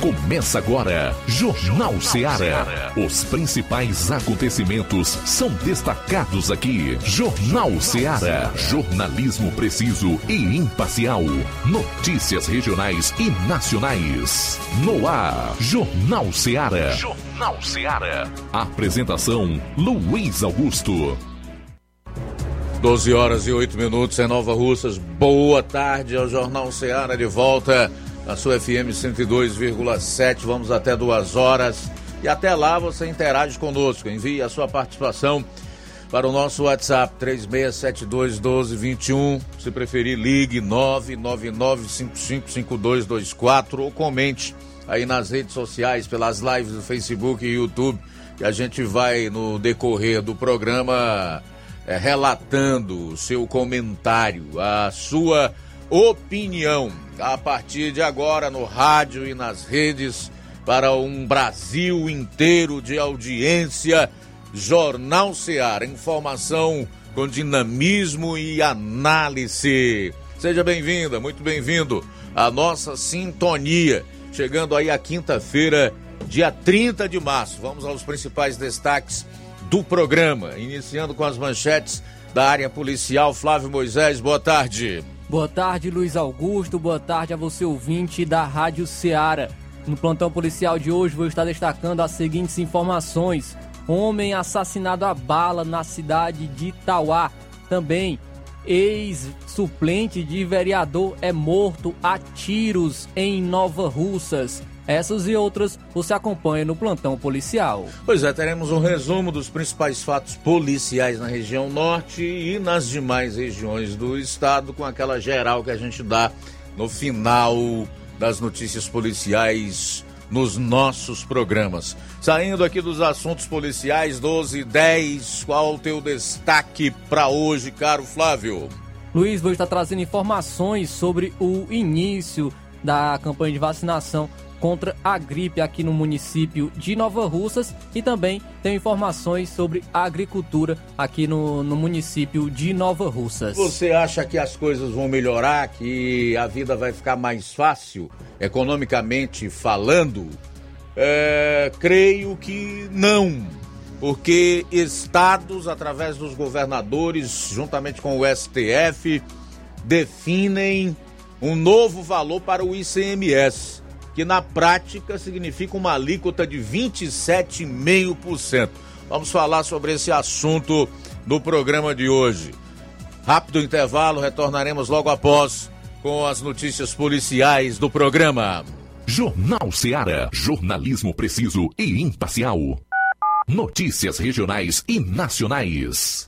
Começa agora, Jornal Ceará. Os principais acontecimentos são destacados aqui. Jornal Ceará. Jornalismo preciso e imparcial. Notícias regionais e nacionais. No ar, Jornal Ceará. Jornal Ceará. Apresentação: Luiz Augusto. 12 horas e 8 minutos em Nova Russas. Boa tarde ao Jornal Ceará de volta na sua FM 102,7. Vamos até duas horas. E até lá você interage conosco. Envie a sua participação para o nosso WhatsApp 36721221. Se preferir, ligue 999555224 ou comente aí nas redes sociais, pelas lives do Facebook e YouTube, que a gente vai no decorrer do programa é, relatando o seu comentário, a sua opinião a partir de agora no rádio e nas redes para um Brasil inteiro de audiência. Jornal Ceará, informação com dinamismo e análise. Seja bem-vinda, muito bem-vindo à nossa sintonia. Chegando aí a quinta-feira, dia 30 de março. Vamos aos principais destaques do programa, iniciando com as manchetes da área policial. Flávio Moisés, boa tarde. Boa tarde, Luiz Augusto. Boa tarde a você, ouvinte da Rádio Ceará. No plantão policial de hoje, vou estar destacando as seguintes informações: homem assassinado a bala na cidade de Itauá. Também, ex-suplente de vereador é morto a tiros em Nova Russas. Essas e outras você acompanha no plantão policial. Pois é, teremos um resumo dos principais fatos policiais na região norte e nas demais regiões do estado, com aquela geral que a gente dá no final das notícias policiais nos nossos programas. Saindo aqui dos assuntos policiais 12 e 10, qual o teu destaque para hoje, caro Flávio? Luiz, vou estar trazendo informações sobre o início da campanha de vacinação contra a gripe aqui no município de Nova Russas e também tem informações sobre a agricultura aqui no, no município de Nova Russas. Você acha que as coisas vão melhorar, que a vida vai ficar mais fácil, economicamente falando? É, creio que não, porque estados, através dos governadores, juntamente com o STF, definem um novo valor para o ICMS que na prática significa uma alíquota de 27,5%. Vamos falar sobre esse assunto no programa de hoje. Rápido intervalo, retornaremos logo após com as notícias policiais do programa. Jornal Ceará, jornalismo preciso e imparcial. Notícias regionais e nacionais.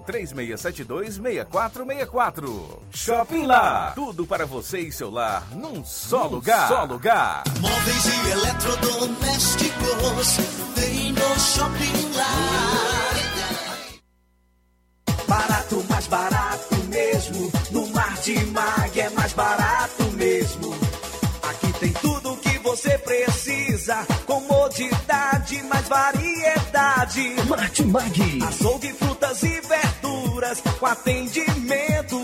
3672 6464. Shopping Lá. Tudo para você e seu lar num só num lugar. Só lugar. Móveis e eletrodomésticos tem no Shopping Lá. Barato, mais barato mesmo. No Mar de Mag é mais barato mesmo. Aqui tem tudo o que você precisa. Comodidade, mais variedade. Martimag. Açougue, frutas e verduras com atendimento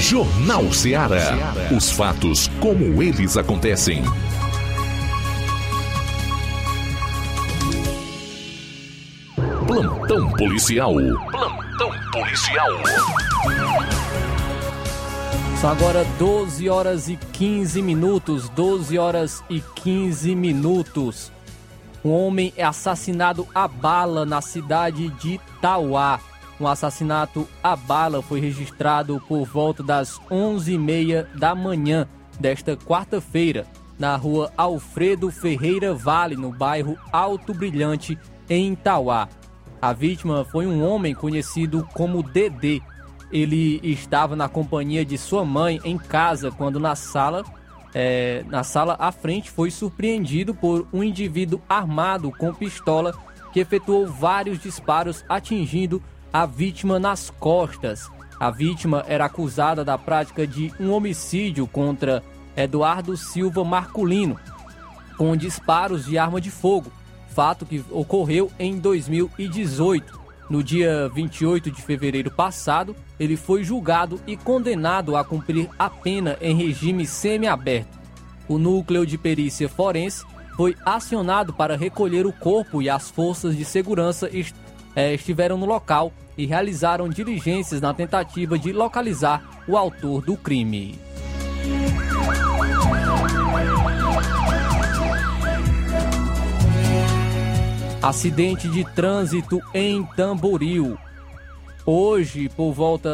Jornal Ceará. Os fatos como eles acontecem. Plantão policial. Plantão policial. São agora 12 horas e 15 minutos. 12 horas e 15 minutos. Um homem é assassinado a bala na cidade de Tauá. Um assassinato a bala foi registrado por volta das 11h30 da manhã desta quarta-feira, na rua Alfredo Ferreira Vale, no bairro Alto Brilhante, em Itauá. A vítima foi um homem conhecido como Dedê. Ele estava na companhia de sua mãe em casa quando na sala, é, na sala à frente foi surpreendido por um indivíduo armado com pistola que efetuou vários disparos atingindo a vítima nas costas. A vítima era acusada da prática de um homicídio contra Eduardo Silva Marculino, com disparos de arma de fogo, fato que ocorreu em 2018. No dia 28 de fevereiro passado, ele foi julgado e condenado a cumprir a pena em regime semiaberto. O núcleo de perícia forense foi acionado para recolher o corpo e as forças de segurança eh, estiveram no local e realizaram diligências na tentativa de localizar o autor do crime. Acidente de trânsito em Tamboril. Hoje, por volta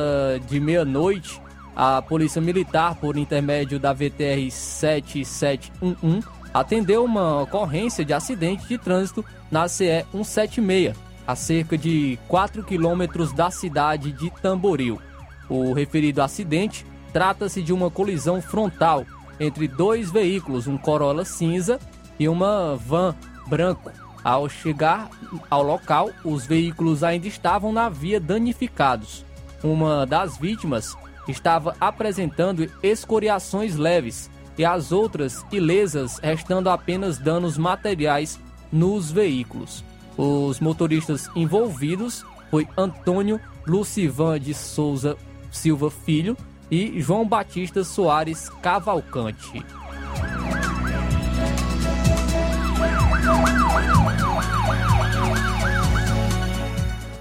de meia-noite, a Polícia Militar, por intermédio da VTR 7711, atendeu uma ocorrência de acidente de trânsito na CE 176, a cerca de 4 quilômetros da cidade de Tamboril. O referido acidente trata-se de uma colisão frontal entre dois veículos, um Corolla cinza e uma van branco. Ao chegar ao local, os veículos ainda estavam na via danificados. Uma das vítimas estava apresentando escoriações leves e as outras ilesas, restando apenas danos materiais nos veículos. Os motoristas envolvidos foi Antônio Lucivan de Souza Silva Filho e João Batista Soares Cavalcante.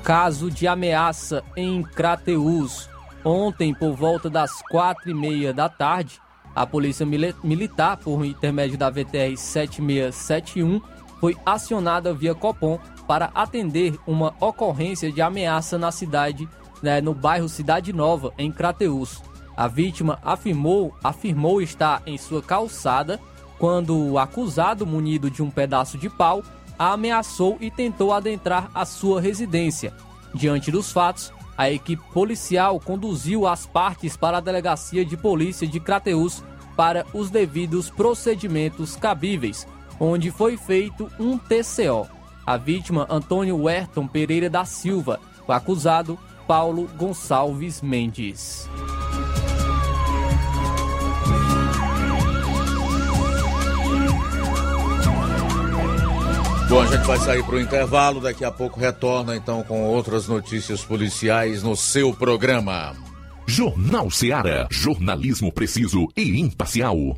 Caso de ameaça em Crateús. Ontem, por volta das quatro e meia da tarde, a Polícia Militar, por intermédio da VTR 7671, foi acionada via Copom para atender uma ocorrência de ameaça na cidade, né, no bairro Cidade Nova, em Crateús. A vítima afirmou, afirmou estar em sua calçada quando o acusado, munido de um pedaço de pau, a ameaçou e tentou adentrar a sua residência. Diante dos fatos, a equipe policial conduziu as partes para a delegacia de polícia de Crateús para os devidos procedimentos cabíveis, onde foi feito um TCO. A vítima, Antônio Werton Pereira da Silva. O acusado, Paulo Gonçalves Mendes. Bom, a gente vai sair para o intervalo, daqui a pouco retorna então com outras notícias policiais no seu programa. Jornal Seara. Jornalismo preciso e imparcial.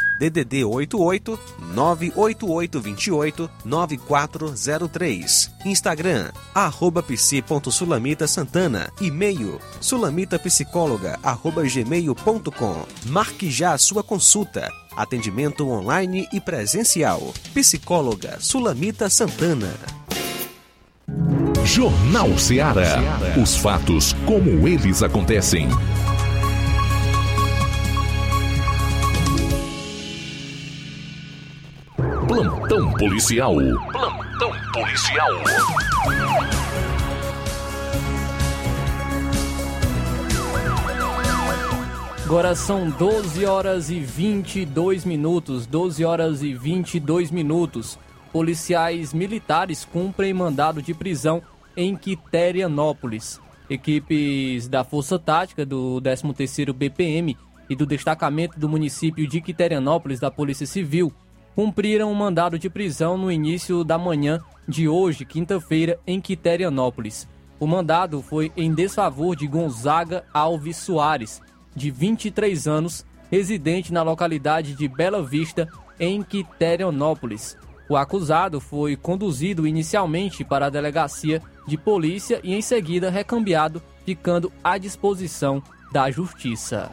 DDD 88 98828 9403. Instagram, arroba psi.sulamita Santana. E-mail, sulamitapsicóloga, arroba gmail.com. Marque já a sua consulta. Atendimento online e presencial. Psicóloga Sulamita Santana. Jornal Seara. Os fatos como eles acontecem. Plantão policial. Plantão policial. Agora são 12 horas e 22 minutos. 12 horas e 22 minutos. Policiais militares cumprem mandado de prisão em Quiterianópolis. Equipes da Força Tática do 13º BPM e do destacamento do município de Quiterianópolis da Polícia Civil cumpriram um mandado de prisão no início da manhã de hoje, quinta-feira, em Quiterianópolis. O mandado foi em desfavor de Gonzaga Alves Soares, de 23 anos, residente na localidade de Bela Vista, em Quiterianópolis. O acusado foi conduzido inicialmente para a delegacia de polícia e em seguida recambiado, ficando à disposição da justiça.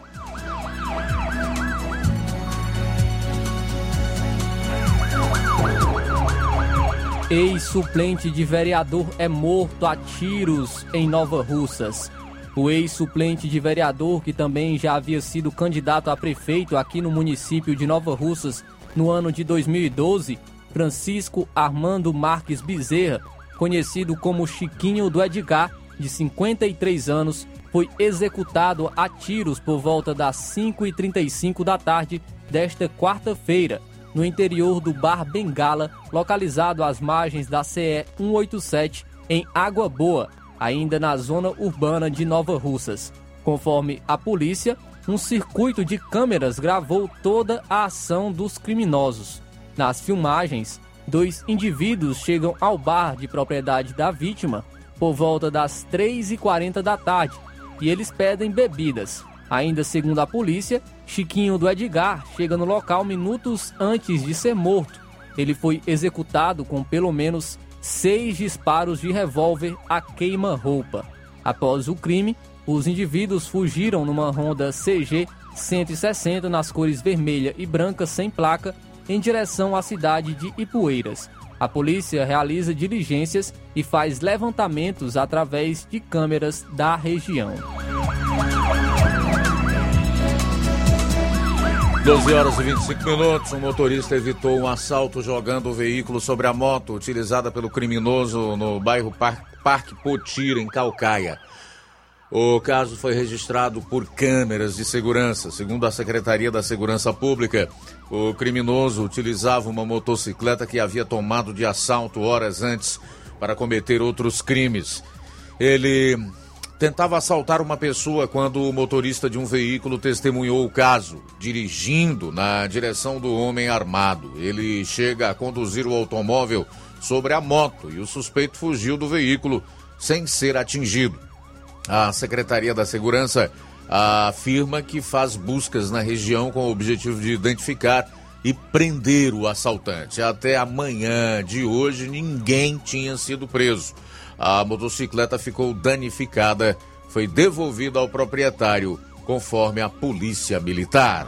Ex-suplente de vereador é morto a tiros em Nova Russas. O ex-suplente de vereador, que também já havia sido candidato a prefeito aqui no município de Nova Russas no ano de 2012, Francisco Armando Marques Bezerra, conhecido como Chiquinho do Edgar, de 53 anos, foi executado a tiros por volta das 5h35 da tarde desta quarta-feira, no interior do Bar Bengala, localizado às margens da CE 187, em Água Boa, ainda na zona urbana de Nova Russas. Conforme a polícia, um circuito de câmeras gravou toda a ação dos criminosos. Nas filmagens, dois indivíduos chegam ao bar de propriedade da vítima por volta das 3h40 da tarde e eles pedem bebidas. Ainda segundo a polícia, Chiquinho do Edgar chega no local minutos antes de ser morto. Ele foi executado com pelo menos seis disparos de revólver a queima-roupa. Após o crime, os indivíduos fugiram numa Honda CG 160 nas cores vermelha e branca sem placa em direção à cidade de Ipueiras. A polícia realiza diligências e faz levantamentos através de câmeras da região. 12 horas e 25 minutos, um motorista evitou um assalto jogando o veículo sobre a moto utilizada pelo criminoso no bairro Parque Potira, em Calcaia. O caso foi registrado por câmeras de segurança. Segundo a Secretaria da Segurança Pública, o criminoso utilizava uma motocicleta que havia tomado de assalto horas antes para cometer outros crimes. Ele tentava assaltar uma pessoa quando o motorista de um veículo testemunhou o caso, dirigindo na direção do homem armado. Ele chega a conduzir o automóvel sobre a moto e o suspeito fugiu do veículo sem ser atingido. A Secretaria da Segurança afirma que faz buscas na região com o objetivo de identificar e prender o assaltante. Até amanhã de hoje, ninguém tinha sido preso. A motocicleta ficou danificada, foi devolvida ao proprietário, conforme a Polícia Militar.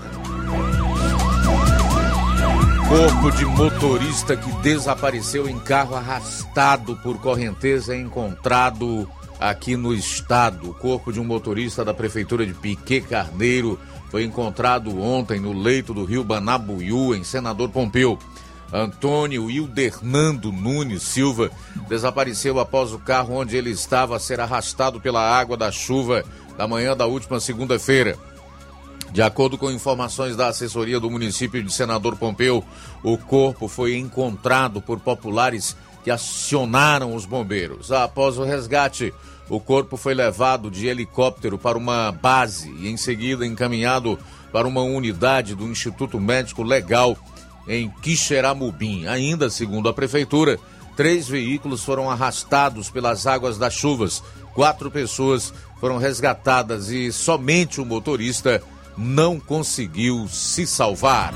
Corpo de motorista que desapareceu em carro arrastado por correnteza é encontrado aqui no estado. O corpo de um motorista da prefeitura de Piquet Carneiro foi encontrado ontem no leito do rio Banabuiú, em Senador Pompeu. Antônio Hildernando Nunes Silva desapareceu após o carro onde ele estava ser arrastado pela água da chuva da manhã da última segunda-feira. De acordo com informações da assessoria do município de Senador Pompeu, o corpo foi encontrado por populares que acionaram os bombeiros. Após o resgate, o corpo foi levado de helicóptero para uma base e, em seguida, encaminhado para uma unidade do Instituto Médico Legal em Quixeramobim. Ainda segundo a prefeitura, três veículos foram arrastados pelas águas das chuvas. Quatro pessoas foram resgatadas e somente o motorista não conseguiu se salvar.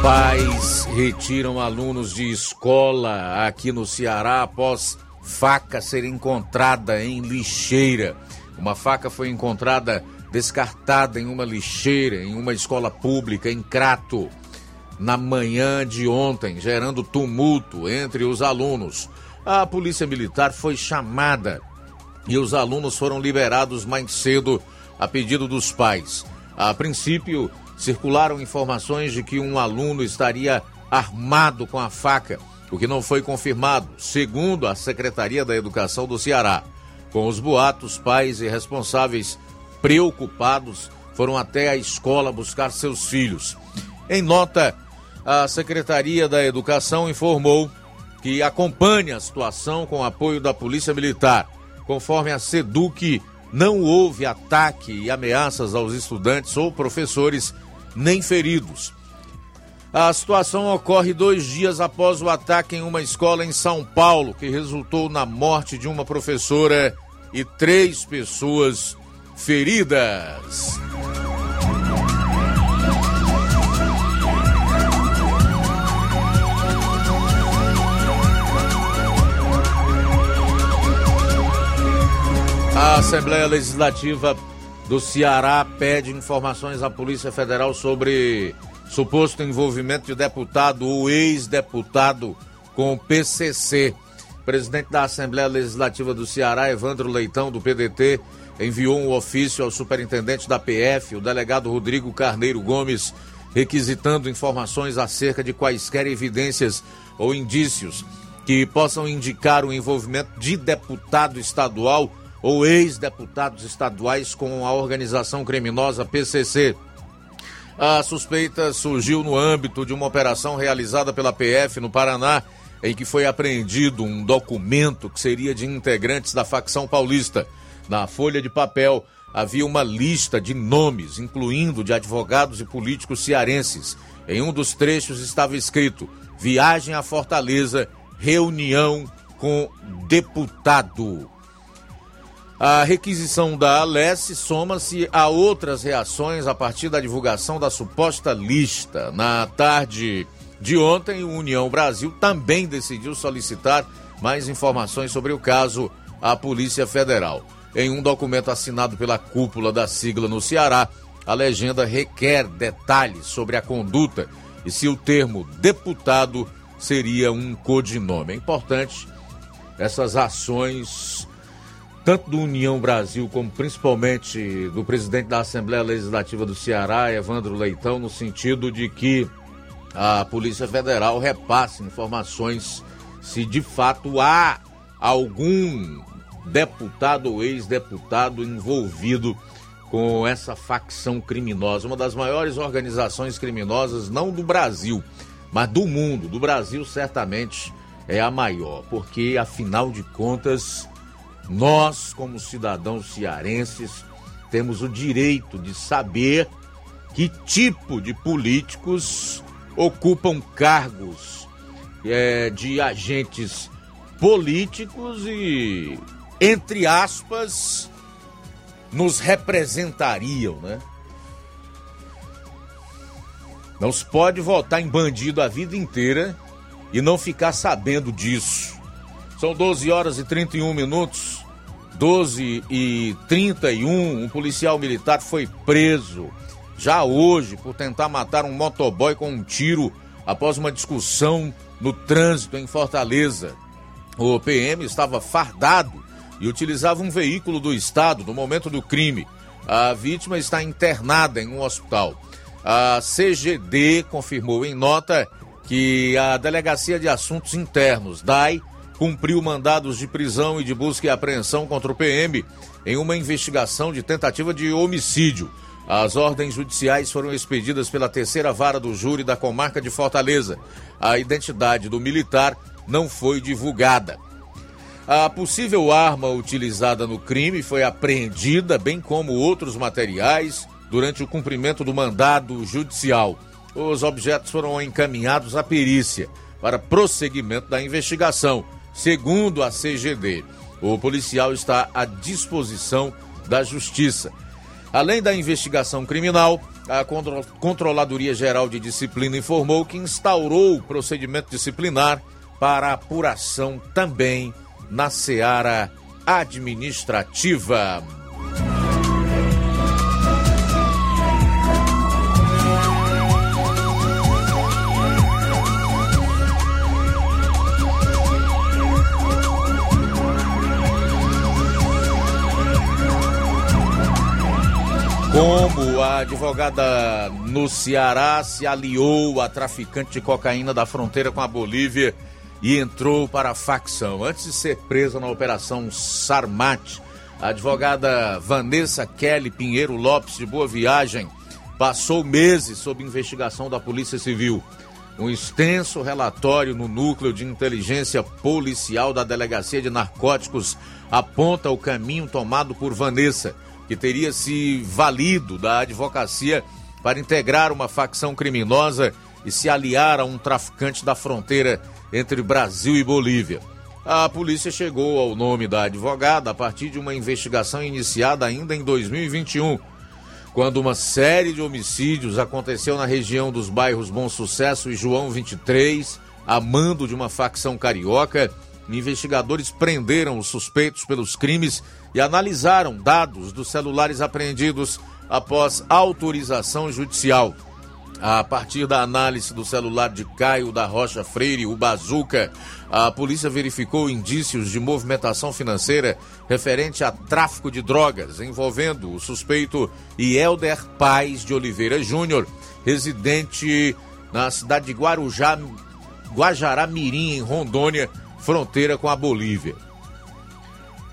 Pais retiram alunos de escola aqui no Ceará após faca ser encontrada em lixeira. Uma faca foi encontrada descartada em uma lixeira em uma escola pública em Crato na manhã de ontem, gerando tumulto entre os alunos. A polícia militar foi chamada e os alunos foram liberados mais cedo a pedido dos pais. A princípio, circularam informações de que um aluno estaria armado com a faca o que não foi confirmado, segundo a Secretaria da Educação do Ceará. Com os boatos, pais e responsáveis preocupados foram até a escola buscar seus filhos. Em nota, a Secretaria da Educação informou que acompanha a situação com apoio da Polícia Militar. Conforme a SEDUC, não houve ataque e ameaças aos estudantes ou professores, nem feridos. A situação ocorre dois dias após o ataque em uma escola em São Paulo, que resultou na morte de uma professora e três pessoas feridas. A Assembleia Legislativa do Ceará pede informações à Polícia Federal sobre suposto envolvimento de deputado ou ex-deputado com o PCC. presidente da Assembleia Legislativa do Ceará, Evandro Leitão, do PDT, enviou um ofício ao superintendente da PF, o delegado Rodrigo Carneiro Gomes, requisitando informações acerca de quaisquer evidências ou indícios que possam indicar o envolvimento de deputado estadual ou ex-deputados estaduais com a organização criminosa PCC. A suspeita surgiu no âmbito de uma operação realizada pela PF no Paraná, em que foi apreendido um documento que seria de integrantes da facção paulista. Na folha de papel havia uma lista de nomes, incluindo de advogados e políticos cearenses. Em um dos trechos estava escrito: Viagem a Fortaleza, reunião com deputado. A requisição da Alesse soma-se a outras reações a partir da divulgação da suposta lista. Na tarde de ontem, o União Brasil também decidiu solicitar mais informações sobre o caso à Polícia Federal. Em um documento assinado pela cúpula da sigla no Ceará, a legenda requer detalhes sobre a conduta e se o termo deputado seria um codinome. É importante essas ações tanto do União Brasil como principalmente do presidente da Assembleia Legislativa do Ceará, Evandro Leitão, no sentido de que a Polícia Federal repasse informações se de fato há algum deputado ou ex-deputado envolvido com essa facção criminosa, uma das maiores organizações criminosas, não do Brasil, mas do mundo. Do Brasil, certamente é a maior, porque afinal de contas nós, como cidadãos cearenses, temos o direito de saber que tipo de políticos ocupam cargos é, de agentes políticos e, entre aspas, nos representariam, né? Não se pode votar em bandido a vida inteira e não ficar sabendo disso. São 12 horas e 31 minutos. 12 e 31, um policial militar foi preso já hoje por tentar matar um motoboy com um tiro após uma discussão no trânsito em Fortaleza. O PM estava fardado e utilizava um veículo do Estado no momento do crime. A vítima está internada em um hospital. A CGD confirmou em nota que a Delegacia de Assuntos Internos, DAI, cumpriu mandados de prisão e de busca e apreensão contra o PM em uma investigação de tentativa de homicídio. As ordens judiciais foram expedidas pela terceira vara do júri da comarca de Fortaleza. A identidade do militar não foi divulgada. A possível arma utilizada no crime foi apreendida, bem como outros materiais, durante o cumprimento do mandado judicial. Os objetos foram encaminhados à perícia para prosseguimento da investigação. Segundo a CGD, o policial está à disposição da Justiça. Além da investigação criminal, a Controladoria Geral de Disciplina informou que instaurou o procedimento disciplinar para apuração também na seara administrativa. Como a advogada no Ceará se aliou a traficante de cocaína da fronteira com a Bolívia e entrou para a facção. Antes de ser presa na operação Sarmat, a advogada Vanessa Kelly Pinheiro Lopes de Boa Viagem passou meses sob investigação da Polícia Civil. Um extenso relatório no núcleo de inteligência policial da Delegacia de Narcóticos aponta o caminho tomado por Vanessa que teria se valido da advocacia para integrar uma facção criminosa e se aliar a um traficante da fronteira entre Brasil e Bolívia. A polícia chegou ao nome da advogada a partir de uma investigação iniciada ainda em 2021, quando uma série de homicídios aconteceu na região dos bairros Bom Sucesso e João 23, a mando de uma facção carioca investigadores prenderam os suspeitos pelos crimes e analisaram dados dos celulares apreendidos após autorização judicial. A partir da análise do celular de Caio da Rocha Freire, o Bazuca, a polícia verificou indícios de movimentação financeira referente a tráfico de drogas, envolvendo o suspeito Yelder Paz de Oliveira Júnior, residente na cidade de Guarujá, Guajará Mirim, em Rondônia, fronteira com a Bolívia.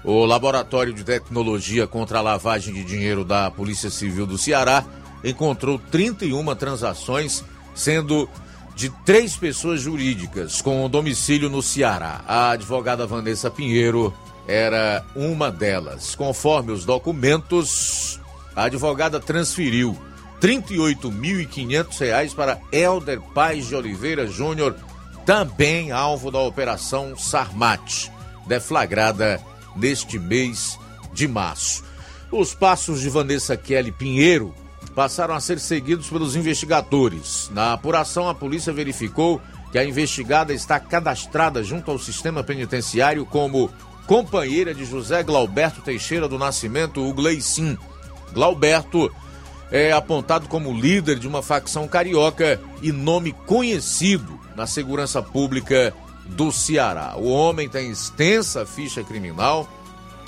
O Laboratório de Tecnologia contra a Lavagem de Dinheiro da Polícia Civil do Ceará encontrou 31 transações, sendo de três pessoas jurídicas com domicílio no Ceará. A advogada Vanessa Pinheiro era uma delas. Conforme os documentos, a advogada transferiu R$ 38.500 para Helder Paz de Oliveira Júnior, também alvo da Operação Sarmate, deflagrada neste mês de março. Os passos de Vanessa Kelly Pinheiro passaram a ser seguidos pelos investigadores. Na apuração, a polícia verificou que a investigada está cadastrada junto ao sistema penitenciário como companheira de José Glauberto Teixeira do Nascimento, o Gleicin. Glauberto é apontado como líder de uma facção carioca e nome conhecido na segurança pública do Ceará. O homem tem extensa ficha criminal,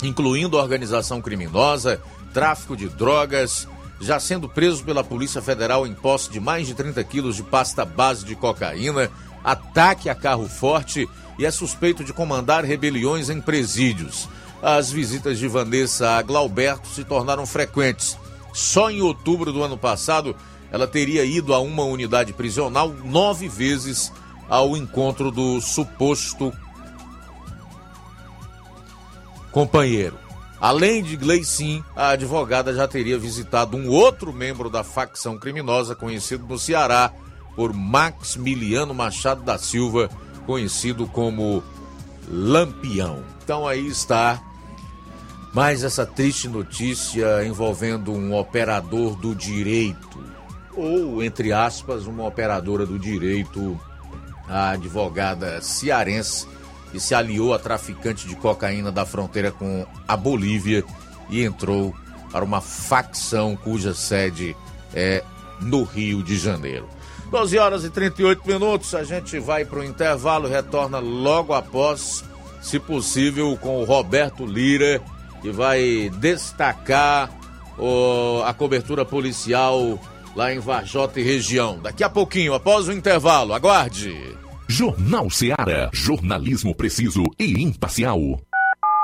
incluindo organização criminosa, tráfico de drogas, já sendo preso pela Polícia Federal em posse de mais de 30 quilos de pasta base de cocaína, ataque a carro forte e é suspeito de comandar rebeliões em presídios. As visitas de Vanessa a Glauberto se tornaram frequentes. Só em outubro do ano passado, ela teria ido a uma unidade prisional nove vezes ao encontro do suposto companheiro. Além de Gleicin, a advogada já teria visitado um outro membro da facção criminosa conhecido no Ceará por Maximiliano Machado da Silva, conhecido como Lampião. Então aí está mais essa triste notícia envolvendo um operador do direito, ou entre aspas, uma operadora do direito, a advogada cearense e se aliou a traficante de cocaína da fronteira com a Bolívia e entrou para uma facção cuja sede é no Rio de Janeiro. 12 horas e 38 minutos, a gente vai para o intervalo, retorna logo após, se possível, com o Roberto Lira, que vai destacar o, a cobertura policial lá em Varjota e região. Daqui a pouquinho, após o intervalo, aguarde. Jornal Seara. Jornalismo preciso e imparcial.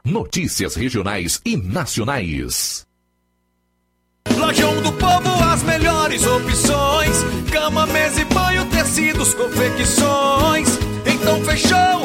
Notícias regionais e nacionais. Lojão do Povo, as melhores opções: cama, mesa e banho, tecidos, confecções. Então fechou,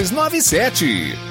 6297.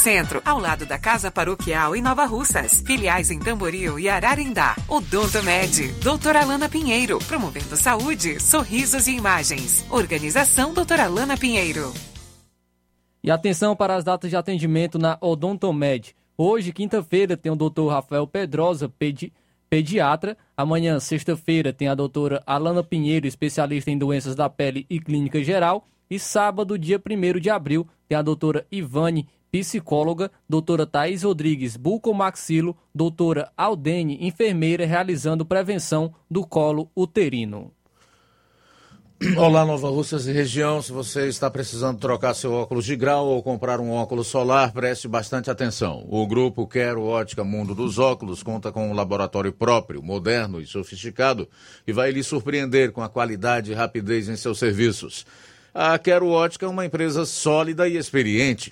Centro, ao lado da Casa Paroquial em Nova Russas. Filiais em Tamboril e Ararindá. Odonto Med, doutora Alana Pinheiro, promovendo saúde, sorrisos e imagens. Organização doutora Alana Pinheiro. E atenção para as datas de atendimento na Odontomed. Hoje, quinta-feira, tem o Dr. Rafael Pedrosa, pedi pediatra. Amanhã, sexta-feira, tem a doutora Alana Pinheiro, especialista em doenças da pele e clínica geral. E sábado, dia 1 de abril, tem a doutora Ivane psicóloga, doutora Thais Rodrigues, bucomaxilo, doutora Aldene, enfermeira, realizando prevenção do colo uterino. Olá, Nova Russas e região. Se você está precisando trocar seu óculos de grau ou comprar um óculos solar, preste bastante atenção. O grupo Quero Ótica Mundo dos Óculos conta com um laboratório próprio, moderno e sofisticado e vai lhe surpreender com a qualidade e rapidez em seus serviços. A Quero Ótica é uma empresa sólida e experiente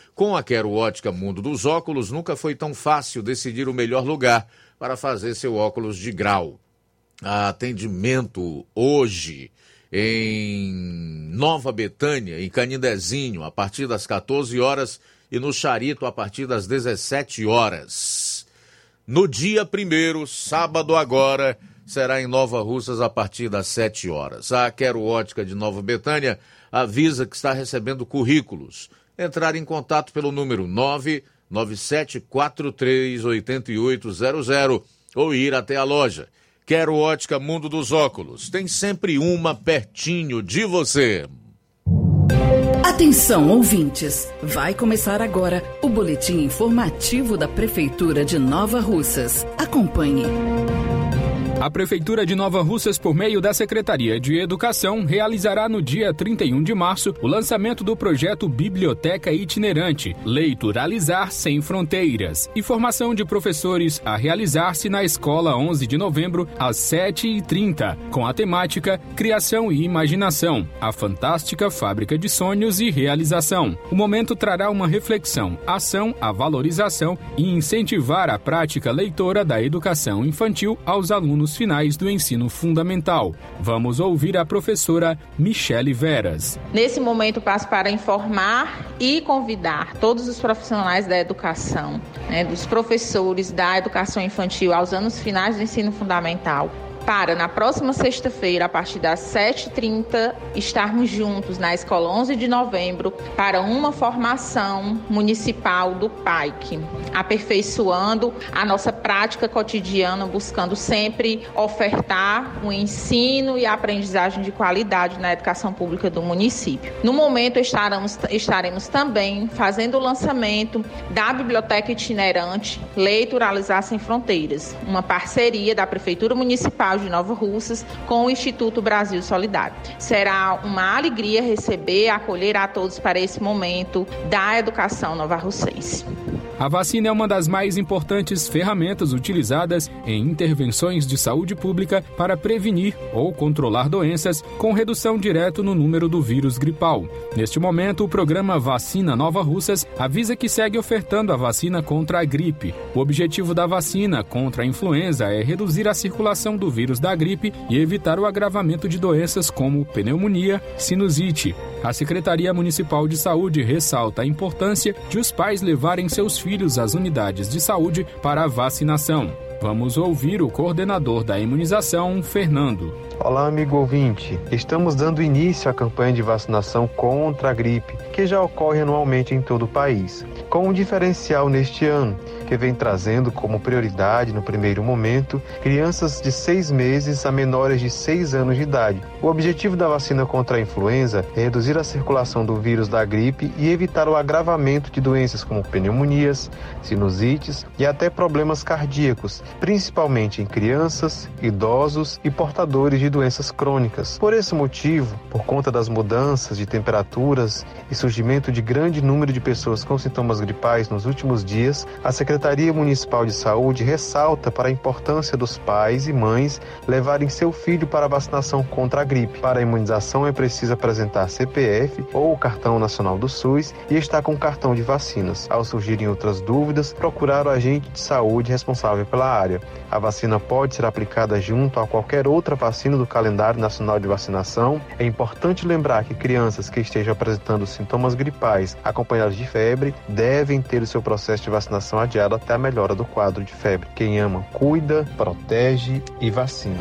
com a Quero Ótica Mundo dos Óculos, nunca foi tão fácil decidir o melhor lugar para fazer seu óculos de grau. Atendimento hoje em Nova Betânia, em Canindezinho, a partir das 14 horas e no Charito a partir das 17 horas. No dia primeiro, sábado agora, será em Nova Russas a partir das 7 horas. A Quero Ótica de Nova Betânia avisa que está recebendo currículos entrar em contato pelo número 997438800 ou ir até a loja. Quero ótica Mundo dos Óculos. Tem sempre uma pertinho de você. Atenção, ouvintes! Vai começar agora o boletim informativo da Prefeitura de Nova Russas. Acompanhe. A Prefeitura de Nova Russas, por meio da Secretaria de Educação, realizará no dia 31 de março o lançamento do projeto Biblioteca Itinerante Leituralizar Sem Fronteiras e formação de professores a realizar-se na Escola 11 de Novembro, às 7h30, com a temática Criação e Imaginação a fantástica fábrica de sonhos e realização. O momento trará uma reflexão, ação, a valorização e incentivar a prática leitora da educação infantil aos alunos anos finais do ensino fundamental. Vamos ouvir a professora Michele Veras. Nesse momento, passo para informar e convidar todos os profissionais da educação, né, dos professores da educação infantil aos anos finais do ensino fundamental, para na próxima sexta-feira, a partir das 7h30, estarmos juntos na Escola 11 de Novembro para uma formação municipal do PAIC, aperfeiçoando a nossa prática cotidiana, buscando sempre ofertar o um ensino e a aprendizagem de qualidade na educação pública do município. No momento, estaremos, estaremos também fazendo o lançamento da Biblioteca Itinerante Leituralizar Sem Fronteiras, uma parceria da Prefeitura Municipal Municipal de Nova Russas com o Instituto Brasil Solidário. Será uma alegria receber, acolher a todos para esse momento da educação nova russense. A vacina é uma das mais importantes ferramentas utilizadas em intervenções de saúde pública para prevenir ou controlar doenças com redução direto no número do vírus gripal. Neste momento, o programa Vacina Nova Russas avisa que segue ofertando a vacina contra a gripe. O objetivo da vacina contra a influenza é reduzir a circulação do vírus da gripe e evitar o agravamento de doenças como pneumonia, sinusite. A Secretaria Municipal de Saúde ressalta a importância de os pais levarem seus filhos às unidades de saúde para a vacinação. Vamos ouvir o coordenador da imunização, Fernando. Olá, amigo ouvinte. Estamos dando início à campanha de vacinação contra a gripe, que já ocorre anualmente em todo o país, com um diferencial neste ano que vem trazendo como prioridade no primeiro momento crianças de seis meses a menores de seis anos de idade. O objetivo da vacina contra a influenza é reduzir a circulação do vírus da gripe e evitar o agravamento de doenças como pneumonias, sinusites e até problemas cardíacos, principalmente em crianças, idosos e portadores de doenças crônicas. Por esse motivo, por conta das mudanças de temperaturas e surgimento de grande número de pessoas com sintomas gripais nos últimos dias, a Secretaria Municipal de Saúde ressalta para a importância dos pais e mães levarem seu filho para a vacinação contra a gripe. Para a imunização é preciso apresentar CPF ou o cartão nacional do SUS e estar com cartão de vacinas. Ao surgirem outras dúvidas, procurar o agente de saúde responsável pela área. A vacina pode ser aplicada junto a qualquer outra vacina do calendário nacional de vacinação. É importante lembrar que crianças que estejam apresentando sintomas gripais acompanhados de febre devem ter o seu processo de vacinação adiado até a melhora do quadro de febre. Quem ama, cuida, protege e vacina.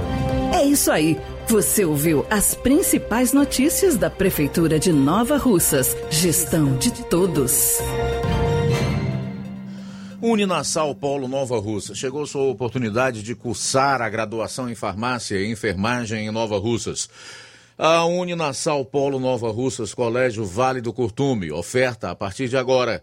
É isso aí. Você ouviu as principais notícias da Prefeitura de Nova Russas. Gestão de todos. Uninasal Polo Nova Russa. Chegou sua oportunidade de cursar a graduação em farmácia e enfermagem em Nova Russas. A Uninasal Polo Nova Russas, Colégio Vale do Curtume, oferta a partir de agora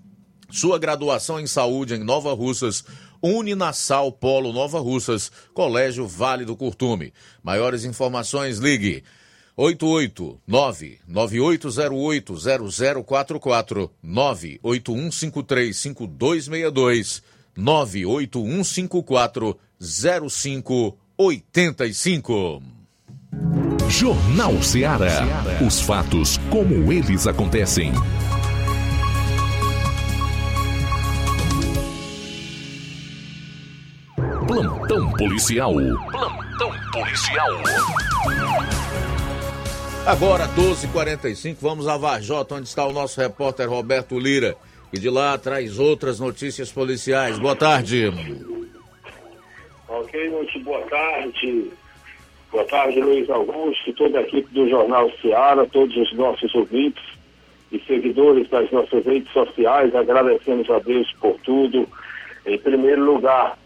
sua graduação em saúde em Nova Russas, Uninasal Polo Nova Russas, Colégio Vale do Curtume. Maiores informações, ligue 889-9808-0044, 981535262 981540585. Jornal Ceará. Os fatos como eles acontecem. Plantão policial. Plantão policial. Agora, 12h45, vamos a Varjota, onde está o nosso repórter Roberto Lira e de lá traz outras notícias policiais. Boa tarde. Ok, muito boa tarde. Boa tarde, Luiz Augusto, toda a equipe do Jornal Seara, todos os nossos ouvintes e seguidores das nossas redes sociais. Agradecemos a Deus por tudo, em primeiro lugar.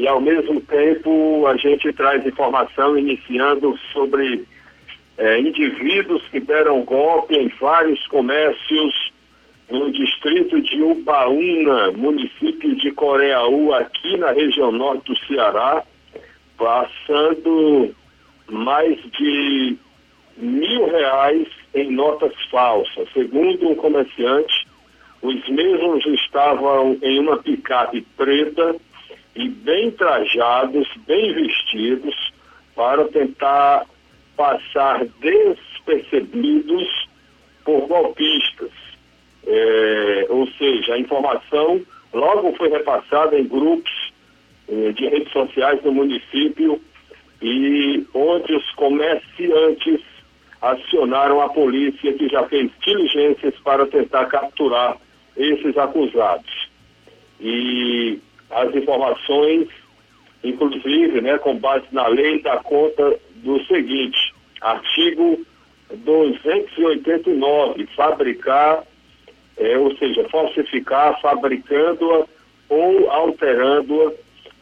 E, ao mesmo tempo, a gente traz informação iniciando sobre eh, indivíduos que deram golpe em vários comércios no distrito de Ubaúna, município de Coreaú, aqui na região norte do Ceará, passando mais de mil reais em notas falsas. Segundo um comerciante, os mesmos estavam em uma picape preta e bem trajados, bem vestidos, para tentar passar despercebidos por golpistas. É, ou seja, a informação logo foi repassada em grupos eh, de redes sociais do município e onde os comerciantes acionaram a polícia que já fez diligências para tentar capturar esses acusados. E as informações, inclusive, né, com base na lei, dá conta do seguinte, artigo 289, fabricar é, ou seja, falsificar, fabricando-a ou alterando-a,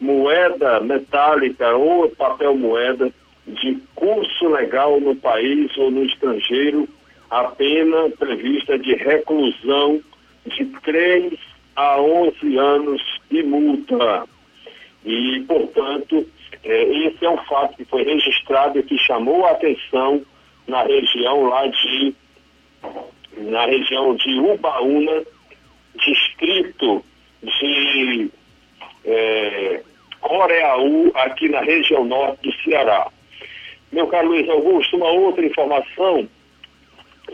moeda metálica ou papel moeda de curso legal no país ou no estrangeiro, a pena prevista de reclusão de 3 a 11 anos e multa. E, portanto, é, esse é um fato que foi registrado e que chamou a atenção na região lá de na região de Ubaúna, distrito de é, Coreaú, aqui na região norte do Ceará. Meu caro Luiz Augusto, uma outra informação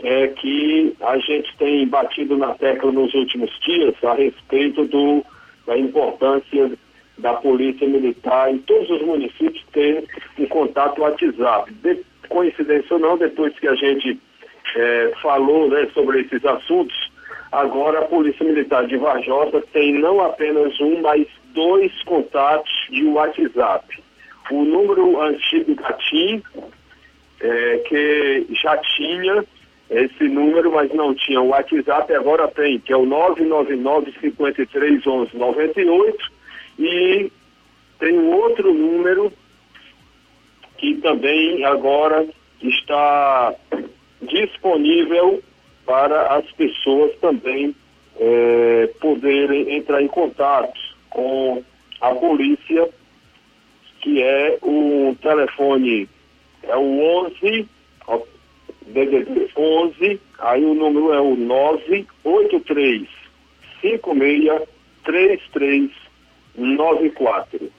é que a gente tem batido na tecla nos últimos dias a respeito do, da importância da Polícia Militar em todos os municípios ter um contato WhatsApp. De, coincidência ou não, depois que a gente é, falou né, sobre esses assuntos, agora a Polícia Militar de Varjota tem não apenas um, mas dois contatos de WhatsApp. O número antigo da TIM, é, que já tinha esse número, mas não tinha. O WhatsApp, agora tem, que é o 999 53 11 98 e tem um outro número que também agora está disponível para as pessoas também é, poderem entrar em contato com a polícia, que é o telefone, é o 11, DDD 11, aí o número é o 983 56 3394.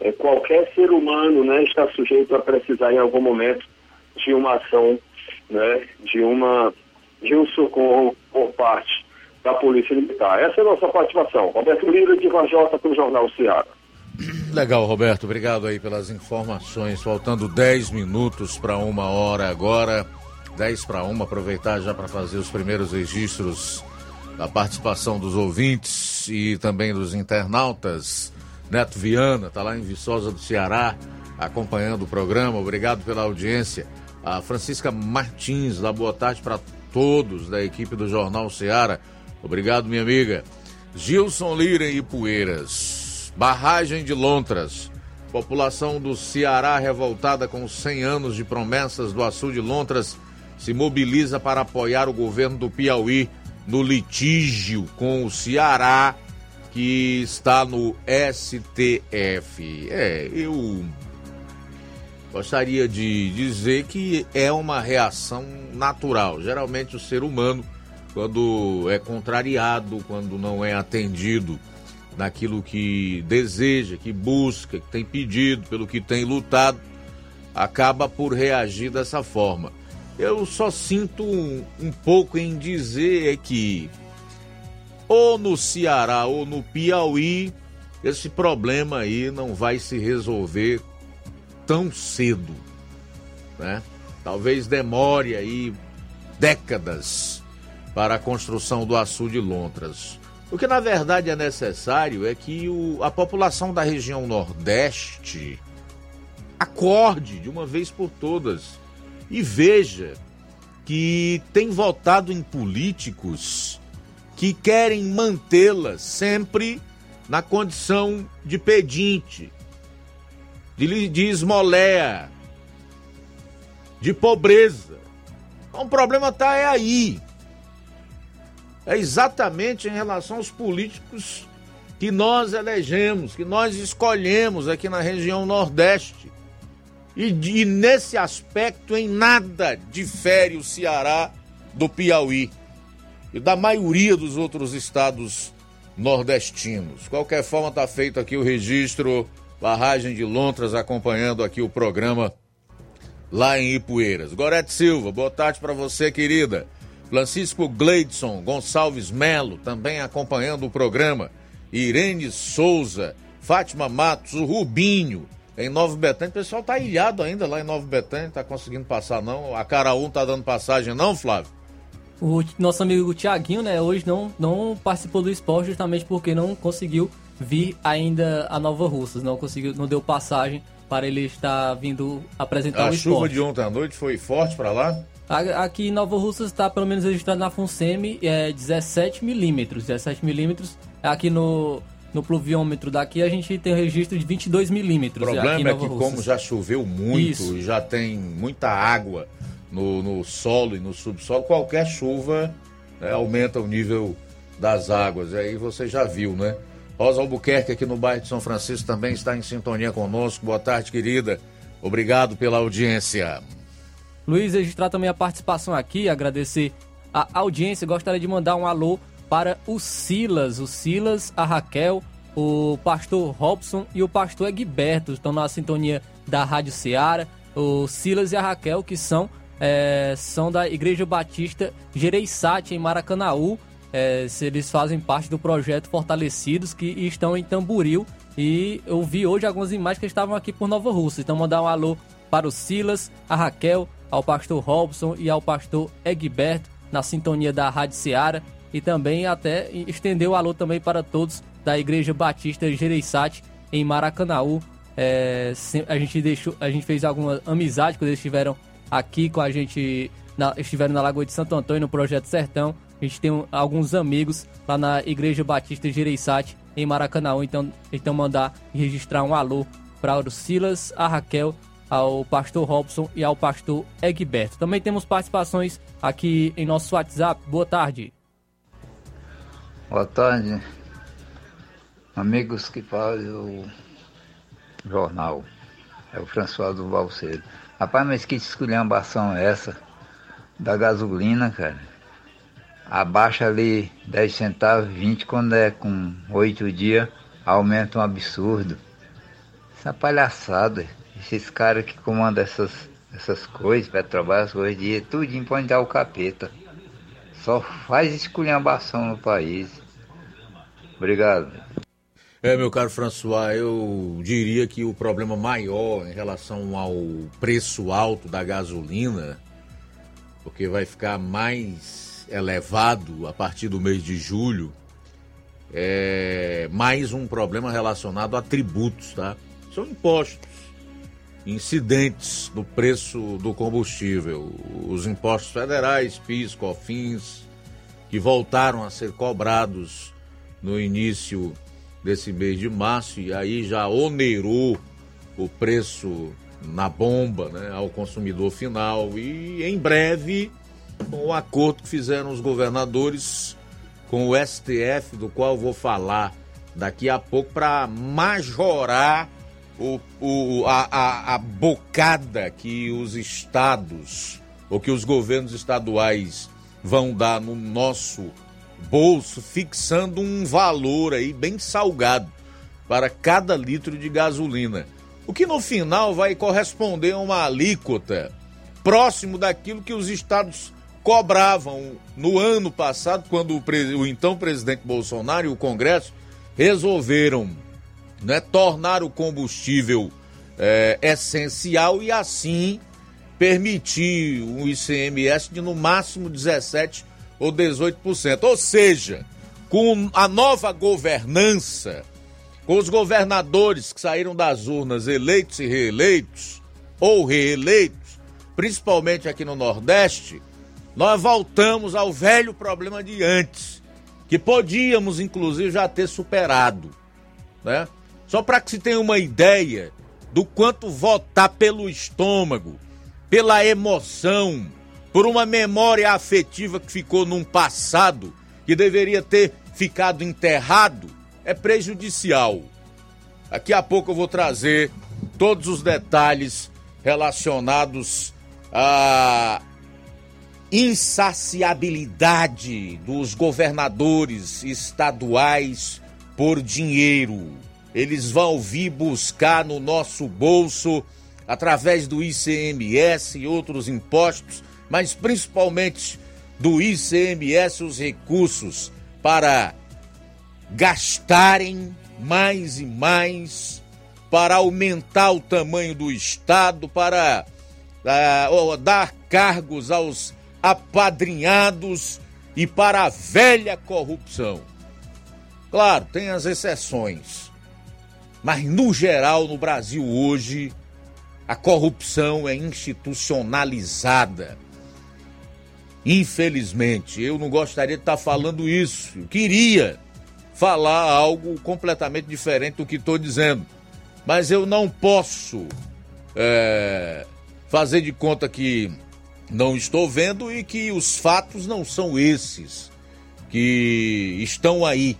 É, qualquer ser humano né, está sujeito a precisar em algum momento de uma ação, né, de, uma, de um socorro por parte da Polícia Militar. Essa é a nossa participação. Roberto Lira de Vajota para o Jornal Ceará. Legal, Roberto. Obrigado aí pelas informações. Faltando 10 minutos para uma hora agora. 10 para uma, aproveitar já para fazer os primeiros registros da participação dos ouvintes e também dos internautas. Neto Viana está lá em Viçosa do Ceará, acompanhando o programa. Obrigado pela audiência. A Francisca Martins, lá boa tarde para todos da equipe do Jornal Ceará. Obrigado, minha amiga. Gilson Lira e Poeiras. Barragem de Lontras. População do Ceará revoltada com 100 anos de promessas do Açu de Lontras se mobiliza para apoiar o governo do Piauí no litígio com o Ceará que está no STF. É, eu gostaria de dizer que é uma reação natural. Geralmente o ser humano, quando é contrariado, quando não é atendido naquilo que deseja, que busca, que tem pedido, pelo que tem lutado, acaba por reagir dessa forma. Eu só sinto um, um pouco em dizer que ou no Ceará ou no Piauí, esse problema aí não vai se resolver tão cedo, né? Talvez demore aí décadas para a construção do açude de Lontras. O que na verdade é necessário é que o, a população da região Nordeste acorde de uma vez por todas e veja que tem votado em políticos que querem mantê-la sempre na condição de pedinte, de, de esmoléia, de pobreza. Então, o problema está é aí. É exatamente em relação aos políticos que nós elegemos, que nós escolhemos aqui na região Nordeste. E, e nesse aspecto, em nada difere o Ceará do Piauí e da maioria dos outros estados nordestinos. De qualquer forma, está feito aqui o registro, barragem de Lontras acompanhando aqui o programa lá em Ipueiras. Gorete Silva, boa tarde para você, querida. Francisco Gleidson Gonçalves Melo, também acompanhando o programa. Irene Souza, Fátima Matos, o Rubinho, em Nova Betânia. O pessoal tá ilhado ainda lá em Nova Betânia, tá conseguindo passar não. A Caraú tá dando passagem não, Flávio? O nosso amigo Tiaguinho, né, hoje não, não participou do esporte justamente porque não conseguiu vir ainda a Nova Russas, não conseguiu, não deu passagem para ele estar vindo apresentar a o esporte. A chuva de ontem à noite foi forte para lá? Aqui em Nova Russas está pelo menos registrado na FUNSEMI é 17 milímetros. 17 milímetros. Aqui no, no pluviômetro daqui a gente tem registro de 22 milímetros. O problema é que como já choveu muito Isso. e já tem muita água no, no solo e no subsolo, qualquer chuva né, aumenta o nível das águas. E aí você já viu, né? Rosa Albuquerque aqui no bairro de São Francisco também está em sintonia conosco. Boa tarde, querida. Obrigado pela audiência. Luiz, registrar também a participação aqui, agradecer a audiência. Gostaria de mandar um alô para o Silas, o Silas, a Raquel, o pastor Robson e o pastor Egberto. Estão na sintonia da Rádio Ceará. O Silas e a Raquel, que são, é, são da Igreja Batista Gereissati, em Maracanaú. É, eles fazem parte do projeto Fortalecidos, que estão em Tamburil. E eu vi hoje algumas imagens que estavam aqui por Nova Rússia. Então, mandar um alô para o Silas, a Raquel, ao pastor Robson e ao pastor Egberto, na sintonia da Rádio Seara, e também até estendeu o alô também para todos da Igreja Batista Gereissati, em Maracanaú. É, a, gente deixou, a gente fez alguma amizade quando eles estiveram aqui com a gente, na, estiveram na Lagoa de Santo Antônio, no Projeto Sertão. A gente tem alguns amigos lá na Igreja Batista Gereissati, em Maracanã. Então, então mandar registrar um alô para o Silas, a Raquel, ao pastor Robson e ao pastor Egberto. Também temos participações aqui em nosso WhatsApp. Boa tarde. Boa tarde, amigos que fazem o jornal. É o François do Valcedo. Rapaz, mas que esculhambação é essa da gasolina, cara? abaixa ali 10 centavos, 20 quando é com 8 dias, aumenta um absurdo. Essa palhaçada, esses caras que comandam essas, essas coisas, Petrobras, as coisas de tudo pode dar o capeta. Só faz esculhambação no país. Obrigado. É, meu caro François, eu diria que o problema maior em relação ao preço alto da gasolina, porque vai ficar mais elevado a partir do mês de julho, é mais um problema relacionado a tributos, tá? São impostos, incidentes do preço do combustível, os impostos federais, PIS, COFINS, que voltaram a ser cobrados no início desse mês de março e aí já onerou o preço na bomba né, ao consumidor final. E em breve com o acordo que fizeram os governadores com o STF, do qual vou falar daqui a pouco, para majorar o, o, a, a, a bocada que os estados ou que os governos estaduais vão dar no nosso bolso, fixando um valor aí bem salgado para cada litro de gasolina. O que no final vai corresponder a uma alíquota próximo daquilo que os estados cobravam no ano passado, quando o, o então presidente Bolsonaro e o Congresso resolveram né, tornar o combustível é, essencial e assim permitir um ICMS de no máximo 17 ou 18%. Ou seja, com a nova governança, com os governadores que saíram das urnas eleitos e reeleitos, ou reeleitos, principalmente aqui no Nordeste, nós voltamos ao velho problema de antes, que podíamos inclusive já ter superado, né? Só para que se tenha uma ideia do quanto votar pelo estômago, pela emoção, por uma memória afetiva que ficou num passado que deveria ter ficado enterrado, é prejudicial. Daqui a pouco eu vou trazer todos os detalhes relacionados a insaciabilidade dos governadores estaduais por dinheiro. Eles vão vir buscar no nosso bolso, através do ICMS e outros impostos, mas principalmente do ICMS, os recursos para gastarem mais e mais, para aumentar o tamanho do Estado, para uh, dar cargos aos apadrinhados e para a velha corrupção. Claro, tem as exceções, mas no geral, no Brasil hoje, a corrupção é institucionalizada. Infelizmente, eu não gostaria de estar falando isso. Eu queria falar algo completamente diferente do que estou dizendo, mas eu não posso é, fazer de conta que não estou vendo e que os fatos não são esses que estão aí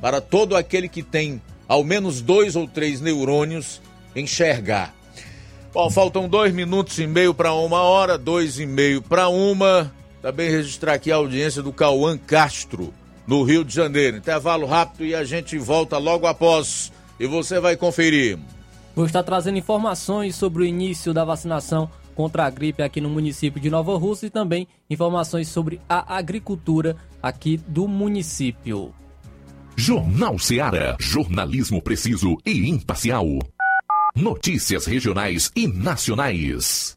para todo aquele que tem ao menos dois ou três neurônios enxergar. Bom, faltam dois minutos e meio para uma hora, dois e meio para uma. Também registrar aqui a audiência do Cauã Castro, no Rio de Janeiro. Intervalo rápido e a gente volta logo após. E você vai conferir. Vou estar trazendo informações sobre o início da vacinação contra a gripe aqui no município de Nova Rússia e também informações sobre a agricultura aqui do município. Jornal Seara. Jornalismo preciso e imparcial. Notícias regionais e nacionais.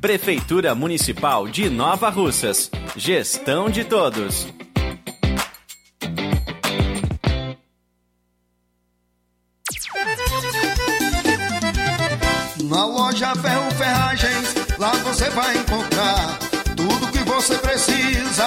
Prefeitura Municipal de Nova Russas. Gestão de todos. Na loja Ferro Ferragens, lá você vai encontrar tudo que você precisa,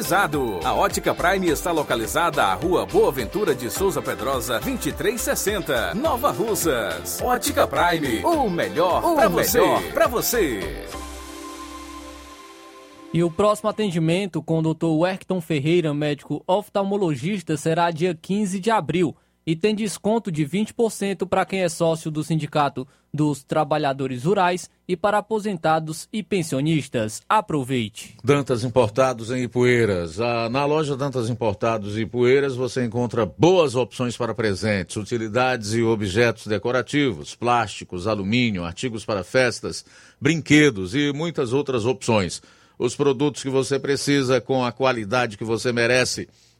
A Ótica Prime está localizada à Rua Boa Ventura de Souza Pedrosa, 2360, Nova Russas. Ótica Prime, o melhor para você. Pra você. E o próximo atendimento com o Dr. Werkton Ferreira, médico oftalmologista, será dia 15 de abril e tem desconto de 20% para quem é sócio do Sindicato dos Trabalhadores Rurais e para aposentados e pensionistas. Aproveite. Dantas Importados em Ipueiras. Ah, na loja Dantas Importados em Ipueiras você encontra boas opções para presentes, utilidades e objetos decorativos, plásticos, alumínio, artigos para festas, brinquedos e muitas outras opções. Os produtos que você precisa com a qualidade que você merece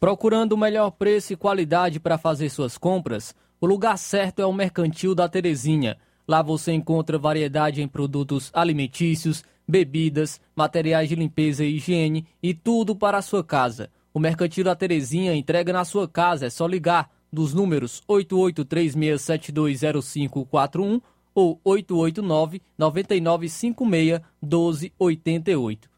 Procurando o melhor preço e qualidade para fazer suas compras? O lugar certo é o Mercantil da Terezinha. Lá você encontra variedade em produtos alimentícios, bebidas, materiais de limpeza e higiene e tudo para a sua casa. O Mercantil da Terezinha entrega na sua casa, é só ligar dos números 8836720541 ou 889 9956 1288.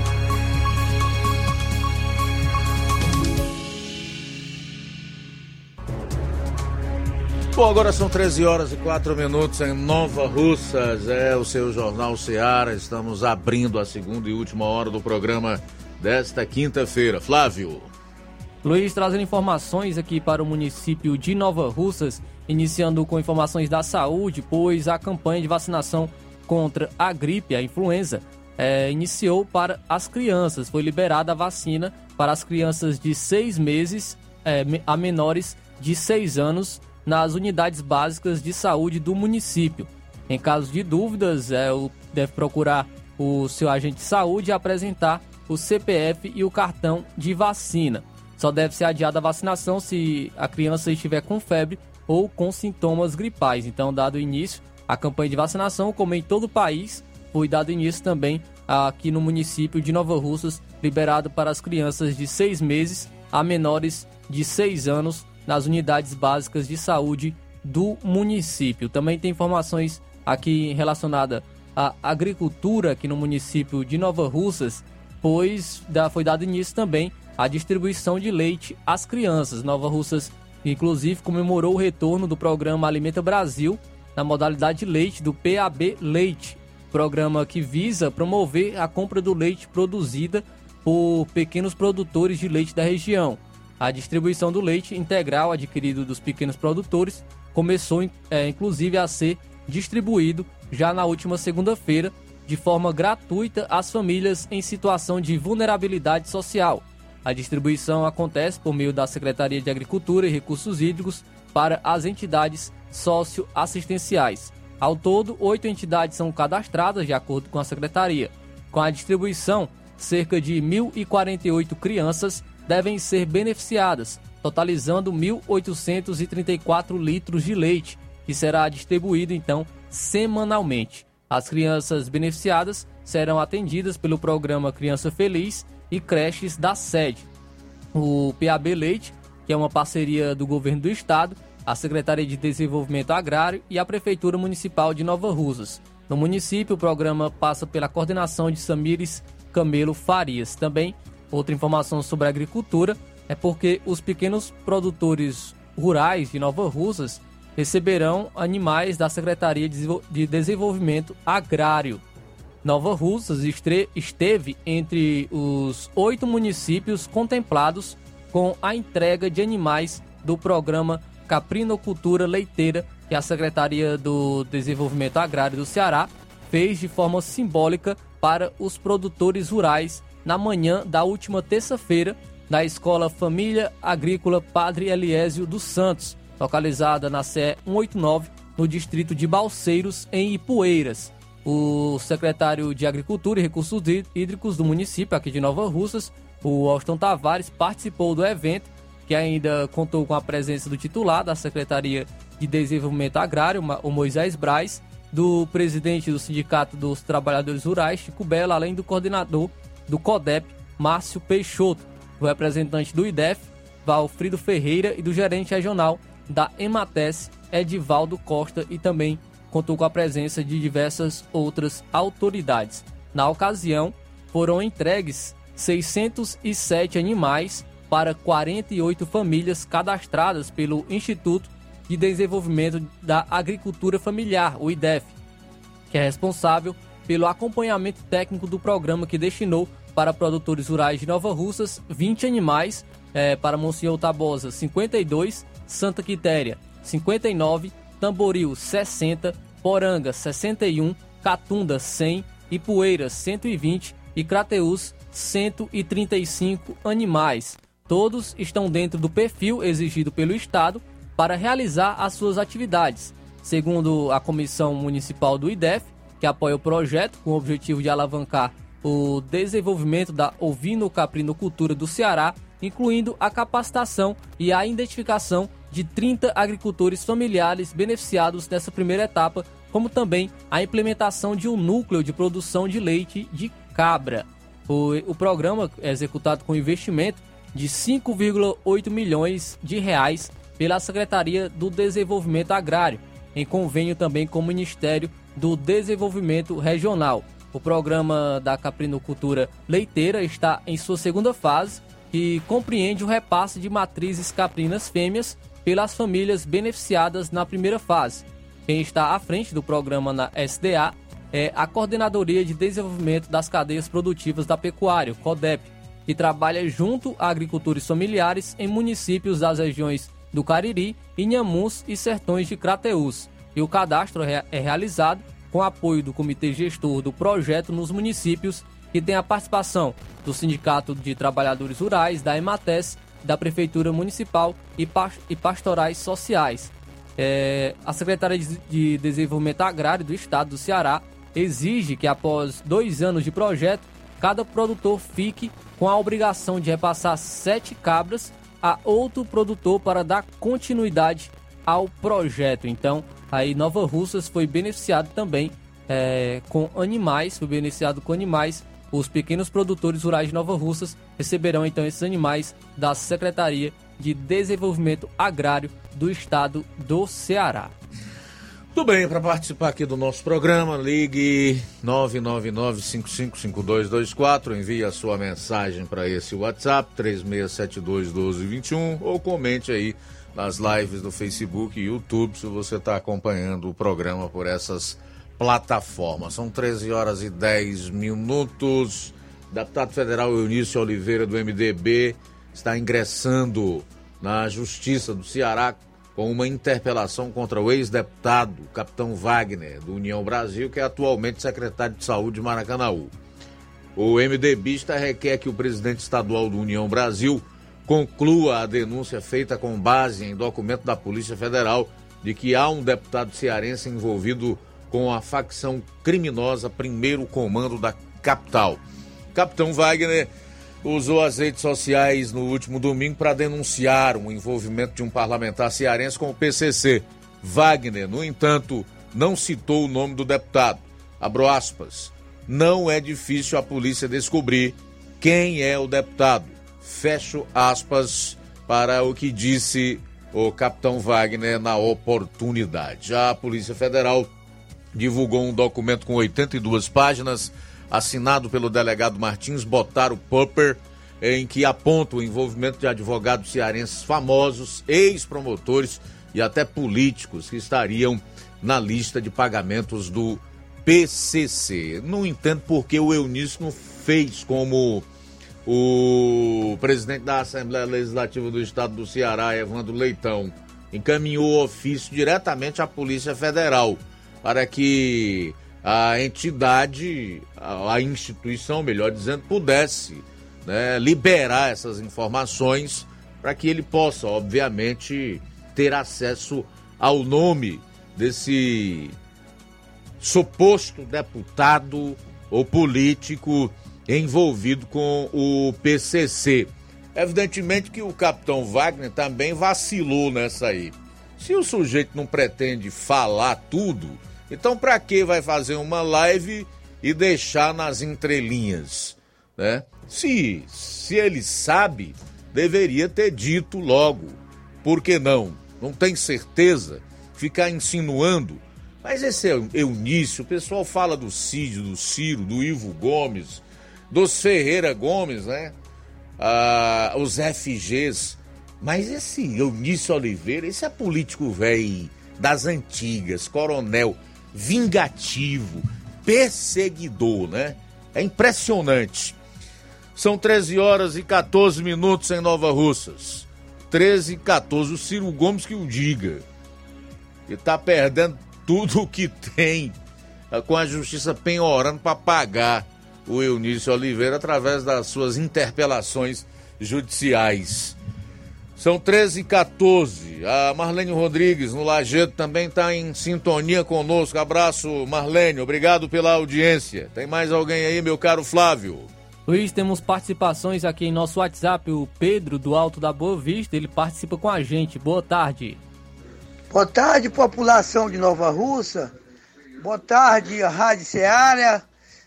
Bom, agora são 13 horas e 4 minutos em Nova Russas. É o seu Jornal Ceará. Estamos abrindo a segunda e última hora do programa desta quinta-feira. Flávio. Luiz trazendo informações aqui para o município de Nova Russas, iniciando com informações da saúde, pois a campanha de vacinação contra a gripe, a influenza, é, iniciou para as crianças. Foi liberada a vacina para as crianças de seis meses é, a menores de seis anos nas unidades básicas de saúde do município. Em caso de dúvidas, é, deve procurar o seu agente de saúde e apresentar o CPF e o cartão de vacina. Só deve ser adiada a vacinação se a criança estiver com febre ou com sintomas gripais. Então, dado início à campanha de vacinação, como em todo o país, foi dado início também aqui no município de Nova Russas, liberado para as crianças de seis meses a menores de seis anos nas unidades básicas de saúde do município. Também tem informações aqui relacionadas à agricultura aqui no município de Nova Russas, pois foi dado início também à distribuição de leite às crianças. Nova Russas, inclusive, comemorou o retorno do programa Alimenta Brasil na modalidade leite do PAB Leite, programa que visa promover a compra do leite produzida por pequenos produtores de leite da região. A distribuição do leite integral adquirido dos pequenos produtores começou, é, inclusive, a ser distribuído já na última segunda-feira de forma gratuita às famílias em situação de vulnerabilidade social. A distribuição acontece por meio da Secretaria de Agricultura e Recursos Hídricos para as entidades socioassistenciais. Ao todo, oito entidades são cadastradas de acordo com a Secretaria. Com a distribuição, cerca de 1.048 crianças devem ser beneficiadas, totalizando 1.834 litros de leite, que será distribuído então semanalmente. As crianças beneficiadas serão atendidas pelo programa Criança Feliz e creches da sede. O PAB Leite, que é uma parceria do governo do estado, a Secretaria de Desenvolvimento Agrário e a Prefeitura Municipal de Nova Rusas. No município, o programa passa pela coordenação de Samires Camelo Farias. Também Outra informação sobre a agricultura é porque os pequenos produtores rurais de Nova Russas receberão animais da Secretaria de Desenvolvimento Agrário. Nova Russas esteve entre os oito municípios contemplados com a entrega de animais do programa Caprinocultura Leiteira que a Secretaria do Desenvolvimento Agrário do Ceará fez de forma simbólica para os produtores rurais na manhã da última terça-feira na Escola Família Agrícola Padre Eliésio dos Santos, localizada na CE 189, no distrito de Balseiros, em Ipueiras. O secretário de Agricultura e Recursos Hídricos do município aqui de Nova Russas, o Austin Tavares, participou do evento, que ainda contou com a presença do titular da Secretaria de Desenvolvimento Agrário, o Moisés Braz, do presidente do Sindicato dos Trabalhadores Rurais, Chico Bela, além do coordenador do CODEP, Márcio Peixoto, do representante do IDEF, Valfrido Ferreira, e do gerente regional da Emates, Edivaldo Costa, e também contou com a presença de diversas outras autoridades. Na ocasião, foram entregues 607 animais para 48 famílias cadastradas pelo Instituto de Desenvolvimento da Agricultura Familiar, o IDEF, que é responsável pelo acompanhamento técnico do programa que destinou para produtores rurais de Nova Russas, 20 animais, é, para Monsenhor Tabosa, 52, Santa Quitéria, 59, Tamboril, 60, Poranga, 61, Catunda, 100, Ipueiras, 120 e Crateus, 135 animais. todos estão dentro do perfil exigido pelo Estado para realizar as suas atividades. Segundo a Comissão Municipal do IDEF, que apoia o projeto com o objetivo de alavancar o desenvolvimento da ovino-caprinocultura do Ceará, incluindo a capacitação e a identificação de 30 agricultores familiares beneficiados nessa primeira etapa, como também a implementação de um núcleo de produção de leite de cabra. O, o programa é executado com investimento de 5,8 milhões de reais pela Secretaria do Desenvolvimento Agrário, em convênio também com o Ministério do Desenvolvimento Regional. O programa da caprinocultura leiteira está em sua segunda fase, que compreende o repasse de matrizes caprinas fêmeas pelas famílias beneficiadas na primeira fase. Quem está à frente do programa na SDA é a Coordenadoria de Desenvolvimento das Cadeias Produtivas da Pecuária, CODEP, que trabalha junto a agricultores familiares em municípios das regiões do Cariri, Inhamuns e Sertões de Crateús. E o cadastro é realizado com apoio do Comitê Gestor do projeto nos municípios, que tem a participação do Sindicato de Trabalhadores Rurais, da Emates, da Prefeitura Municipal e, Pastorais Sociais. É, a Secretaria de Desenvolvimento Agrário do Estado do Ceará exige que, após dois anos de projeto, cada produtor fique com a obrigação de repassar sete cabras a outro produtor para dar continuidade ao projeto. Então, aí Nova Russas foi beneficiado também é, com animais, foi beneficiado com animais. Os pequenos produtores rurais de Nova Russas receberão então esses animais da Secretaria de Desenvolvimento Agrário do Estado do Ceará. Tudo bem, para participar aqui do nosso programa, ligue 999-555224, envie a sua mensagem para esse WhatsApp, 3672-1221, ou comente aí nas lives do Facebook e YouTube, se você está acompanhando o programa por essas plataformas. São 13 horas e 10 minutos. Deputado federal Eunício Oliveira, do MDB, está ingressando na Justiça do Ceará com uma interpelação contra o ex-deputado Capitão Wagner, do União Brasil, que é atualmente secretário de Saúde de Maracanaú. O MDBista requer que o presidente estadual do União Brasil conclua a denúncia feita com base em documento da Polícia Federal de que há um deputado cearense envolvido com a facção criminosa Primeiro Comando da capital. Capitão Wagner usou as redes sociais no último domingo para denunciar o envolvimento de um parlamentar cearense com o PCC. Wagner, no entanto, não citou o nome do deputado. Abro aspas. Não é difícil a polícia descobrir quem é o deputado. Fecho aspas para o que disse o capitão Wagner na oportunidade. A Polícia Federal divulgou um documento com 82 páginas assinado pelo delegado Martins Botaro Popper, em que aponta o envolvimento de advogados cearenses famosos, ex-promotores e até políticos que estariam na lista de pagamentos do PCC. Não entendo por que o Eunício não fez como o presidente da Assembleia Legislativa do Estado do Ceará, Evandro Leitão, encaminhou o ofício diretamente à Polícia Federal para que a entidade, a, instituição, melhor dizendo, pudesse né, liberar essas informações para que ele possa, obviamente, ter acesso ao nome desse suposto deputado ou político envolvido com o PCC. Evidentemente que o capitão Wagner também vacilou nessa aí. Se o sujeito não pretende falar tudo, então, para que vai fazer uma live e deixar nas entrelinhas, né? Se, se ele sabe, deveria ter dito logo. Por que não? Não tem certeza? Ficar insinuando. Mas esse é Eunício, o pessoal fala do Cid, do Ciro, do Ivo Gomes, dos Ferreira Gomes, né? Ah, os FGs. Mas esse Eunício Oliveira, esse é político velho das antigas, coronel vingativo, perseguidor, né? É impressionante. São 13 horas e 14 minutos em Nova Russas. 13 e 14. O Ciro Gomes que o diga. E tá perdendo tudo o que tem eh, com a justiça penhorando para pagar o Eunício Oliveira através das suas interpelações judiciais. São 13 e 14. A Marlene Rodrigues, no Lajeado, também está em sintonia conosco. Abraço, Marlene. Obrigado pela audiência. Tem mais alguém aí, meu caro Flávio? Luiz, temos participações aqui em nosso WhatsApp. O Pedro, do Alto da Boa Vista, ele participa com a gente. Boa tarde. Boa tarde, população de Nova Russa. Boa tarde, Rádio Ceará.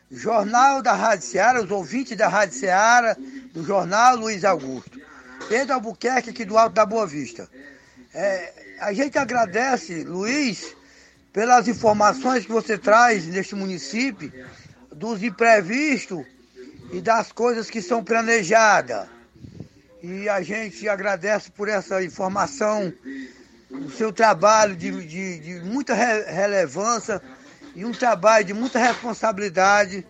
Jornal da Rádio Ceará, os ouvintes da Rádio Ceará, do Jornal Luiz Augusto. Pedro Albuquerque, aqui do Alto da Boa Vista. É, a gente agradece, Luiz, pelas informações que você traz neste município, dos imprevistos e das coisas que são planejadas. E a gente agradece por essa informação, o seu trabalho de, de, de muita re relevância e um trabalho de muita responsabilidade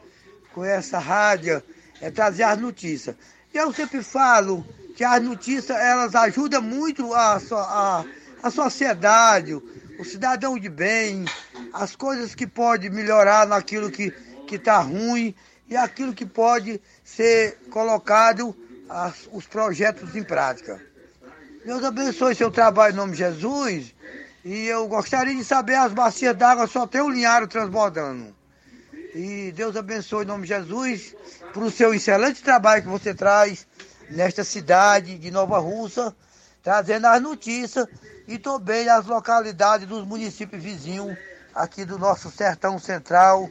com essa rádio, é trazer as notícias. E eu sempre falo que as notícias elas ajudam muito a, a, a sociedade, o cidadão de bem, as coisas que pode melhorar naquilo que está ruim e aquilo que pode ser colocado as, os projetos em prática. Deus abençoe seu trabalho em nome de Jesus. E eu gostaria de saber as bacias d'água só tem o linhário transbordando. E Deus abençoe em nome de Jesus por o seu excelente trabalho que você traz nesta cidade de Nova Russa, trazendo as notícias e também as localidades dos municípios vizinhos aqui do nosso sertão central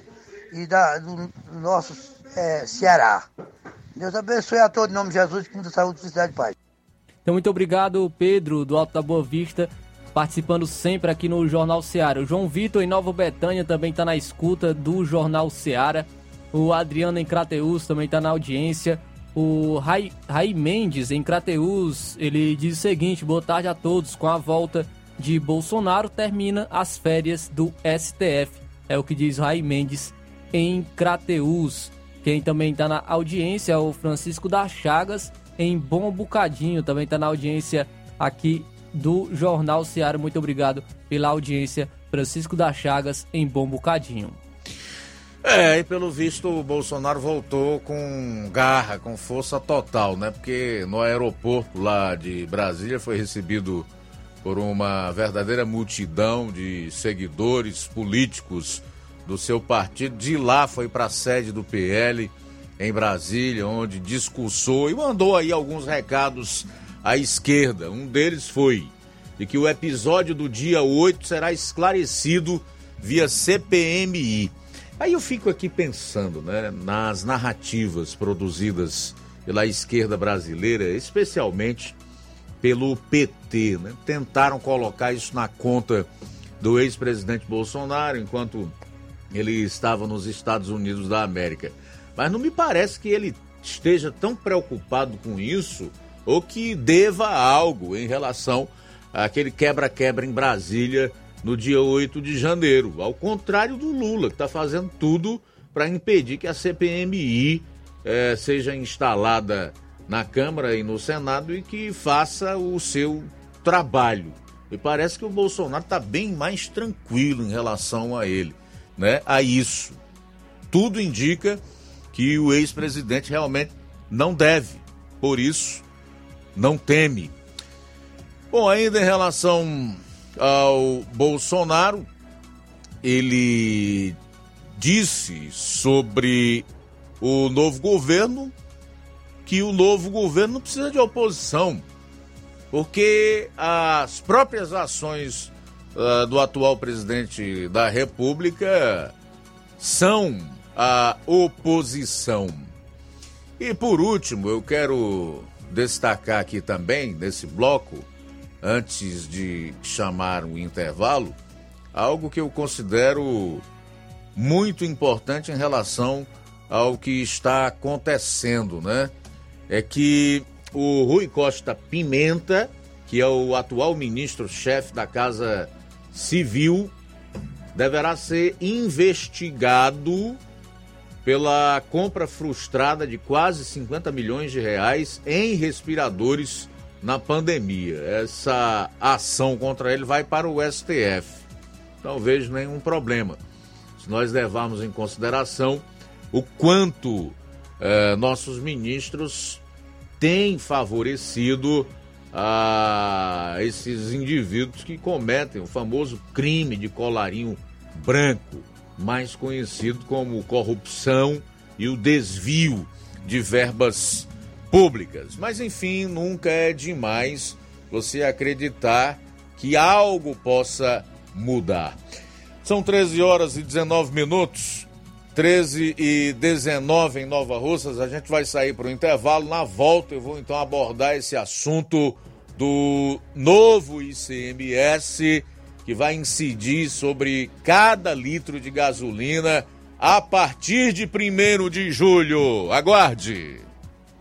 e da, do, nosso é, Ceará. Deus abençoe a todos em nome de Jesus, com muita saúde, felicidade e paz. Então, muito obrigado, Pedro, do Alto da Boa Vista, participando sempre aqui no Jornal Ceará. O João Vitor, em Nova Betânia, também está na escuta do Jornal Ceará. O Adriano, em Crateus, também está na audiência. O Rai, Rai Mendes, em Crateus, ele diz o seguinte: boa tarde a todos. Com a volta de Bolsonaro, termina as férias do STF. É o que diz Rai Mendes em Crateus. Quem também está na audiência é o Francisco das Chagas, em Bom Bocadinho. Também está na audiência aqui do Jornal Seara. Muito obrigado pela audiência, Francisco das Chagas, em Bom Bocadinho. É, e pelo visto o Bolsonaro voltou com garra, com força total, né? Porque no aeroporto lá de Brasília foi recebido por uma verdadeira multidão de seguidores políticos do seu partido. De lá foi para a sede do PL em Brasília, onde discursou e mandou aí alguns recados à esquerda. Um deles foi de que o episódio do dia 8 será esclarecido via CPMI. Aí eu fico aqui pensando né, nas narrativas produzidas pela esquerda brasileira, especialmente pelo PT. Né? Tentaram colocar isso na conta do ex-presidente Bolsonaro enquanto ele estava nos Estados Unidos da América. Mas não me parece que ele esteja tão preocupado com isso ou que deva algo em relação àquele quebra-quebra em Brasília no dia 8 de janeiro. Ao contrário do Lula, que está fazendo tudo para impedir que a CPMI eh, seja instalada na Câmara e no Senado e que faça o seu trabalho. E parece que o Bolsonaro está bem mais tranquilo em relação a ele, né? A isso. Tudo indica que o ex-presidente realmente não deve. Por isso, não teme. Bom, ainda em relação ao Bolsonaro, ele disse sobre o novo governo que o novo governo não precisa de oposição, porque as próprias ações uh, do atual presidente da República são a oposição. E por último, eu quero destacar aqui também, nesse bloco, antes de chamar o intervalo, algo que eu considero muito importante em relação ao que está acontecendo, né? É que o Rui Costa Pimenta, que é o atual ministro-chefe da Casa Civil, deverá ser investigado pela compra frustrada de quase 50 milhões de reais em respiradores na pandemia. Essa ação contra ele vai para o STF. Não vejo nenhum problema. Se nós levarmos em consideração o quanto eh, nossos ministros tem favorecido a esses indivíduos que cometem o famoso crime de colarinho branco, mais conhecido como corrupção e o desvio de verbas públicas. Mas enfim, nunca é demais você acreditar que algo possa mudar. São 13 horas e 19 minutos. 13 e 19 em Nova Russas. A gente vai sair para o intervalo. Na volta, eu vou então abordar esse assunto do novo ICMS que vai incidir sobre cada litro de gasolina a partir de 1 de julho. Aguarde!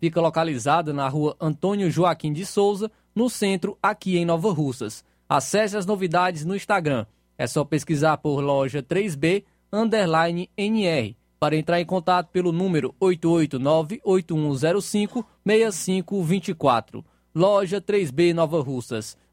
fica localizada na rua Antônio Joaquim de Souza, no centro, aqui em Nova Russas. Acesse as novidades no Instagram. É só pesquisar por loja 3B underline NR. para entrar em contato pelo número 889-8105-6524. Loja 3B Nova Russas.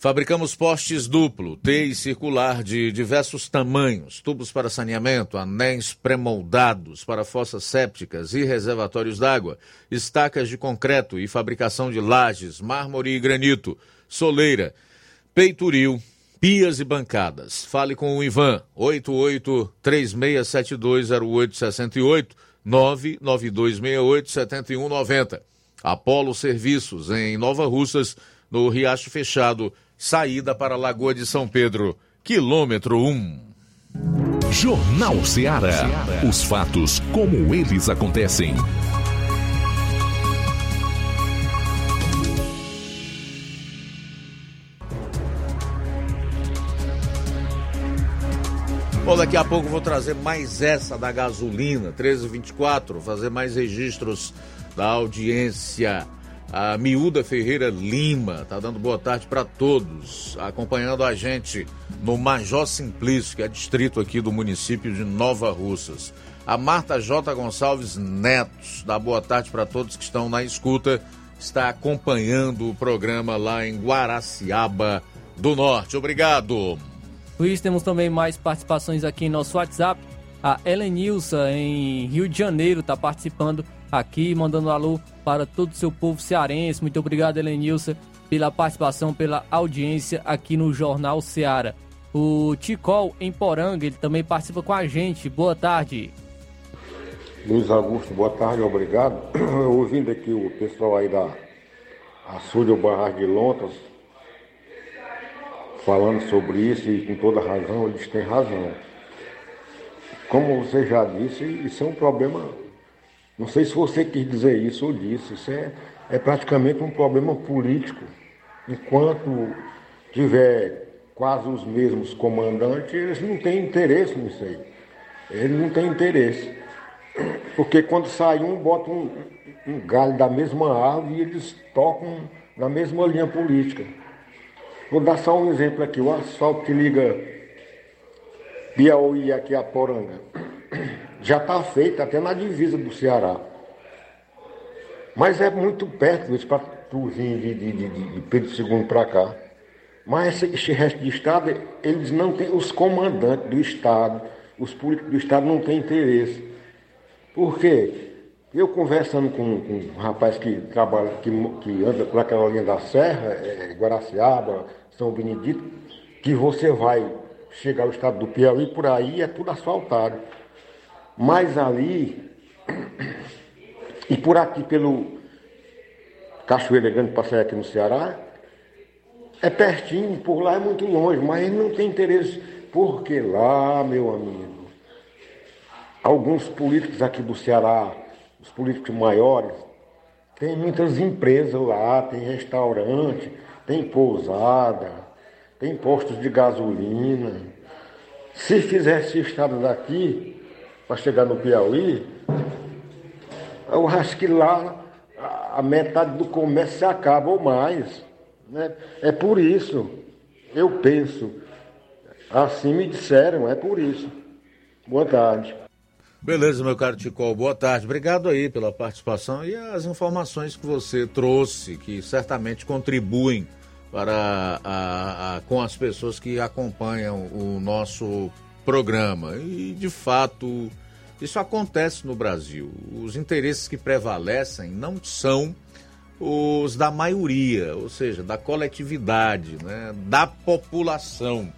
Fabricamos postes duplo, T e circular de diversos tamanhos, tubos para saneamento, anéis pré-moldados para fossas sépticas e reservatórios d'água, estacas de concreto e fabricação de lajes, mármore e granito, soleira, peitoril, pias e bancadas. Fale com o Ivan, 8836720868, 992687190. Apolo Serviços, em Nova Russas, no Riacho Fechado, saída para a Lagoa de São Pedro, quilômetro 1. Jornal Ceará. Os fatos como eles acontecem. Bom, daqui a pouco vou trazer mais essa da gasolina, 1324, fazer mais registros da audiência. A Miúda Ferreira Lima tá dando boa tarde para todos, acompanhando a gente no Major Simplício, que é distrito aqui do município de Nova Russas. A Marta J. Gonçalves Netos dá boa tarde para todos que estão na escuta, está acompanhando o programa lá em Guaraciaba do Norte. Obrigado. Luiz, temos também mais participações aqui em nosso WhatsApp. A Helenilsa, em Rio de Janeiro, está participando aqui, mandando um alô para todo o seu povo cearense. Muito obrigado, Helenilsa, pela participação, pela audiência aqui no Jornal Ceará. O Ticol, em Poranga, ele também participa com a gente. Boa tarde. Luiz Augusto, boa tarde, obrigado. Ouvindo aqui o pessoal aí da Açúcar Barra de Lontas falando sobre isso e com toda razão, eles têm razão. Como você já disse, isso é um problema. Não sei se você quis dizer isso ou disse, isso é, é praticamente um problema político. Enquanto tiver quase os mesmos comandantes, eles não têm interesse nisso aí. Eles não têm interesse. Porque quando sai um, bota um, um galho da mesma árvore e eles tocam na mesma linha política. Vou dar só um exemplo aqui, o asfalto que liga Piauí aqui a Poranga. Já está feito até na divisa do Ceará. Mas é muito perto isso para tu vir de, de, de, Pedro II para cá. Mas esse, resto de estado, eles não têm, os comandantes do estado, os políticos do estado não têm interesse. Por quê? Eu conversando com, com, um rapaz que trabalha, que, que anda por aquela linha da serra, é, Guaraciaba, São Benedito, que você vai chegar ao estado do Piauí, por aí é tudo asfaltado. Mas ali, e por aqui pelo Cachoeira Grande, passei aqui no Ceará, é pertinho, por lá é muito longe, mas não tem interesse, porque lá, meu amigo, alguns políticos aqui do Ceará, os políticos maiores, tem muitas empresas lá, tem restaurante, tem pousada, tem postos de gasolina. Se fizesse estrada daqui, para chegar no Piauí, eu acho que lá a metade do comércio se acaba ou mais. Né? É por isso, eu penso, assim me disseram, é por isso. Boa tarde. Beleza, meu caro Ticol, boa tarde. Obrigado aí pela participação e as informações que você trouxe, que certamente contribuem para a, a, com as pessoas que acompanham o nosso programa. E, de fato, isso acontece no Brasil. Os interesses que prevalecem não são os da maioria, ou seja, da coletividade, né, da população,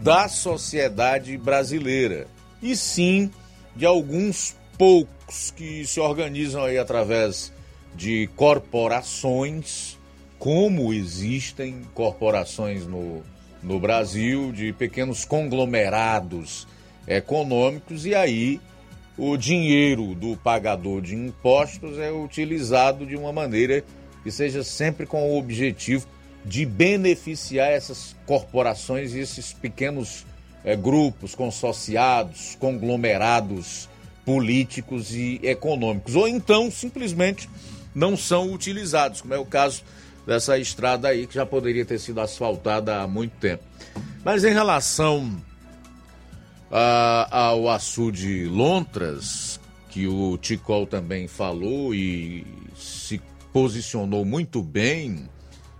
da sociedade brasileira, e sim de alguns poucos que se organizam aí através de corporações, como existem corporações no, no Brasil, de pequenos conglomerados econômicos, e aí o dinheiro do pagador de impostos é utilizado de uma maneira que seja sempre com o objetivo de beneficiar essas corporações e esses pequenos é, grupos consociados, conglomerados políticos e econômicos, ou então simplesmente não são utilizados, como é o caso dessa estrada aí que já poderia ter sido asfaltada há muito tempo. Mas em relação a, ao açude Lontras, que o Ticol também falou e se posicionou muito bem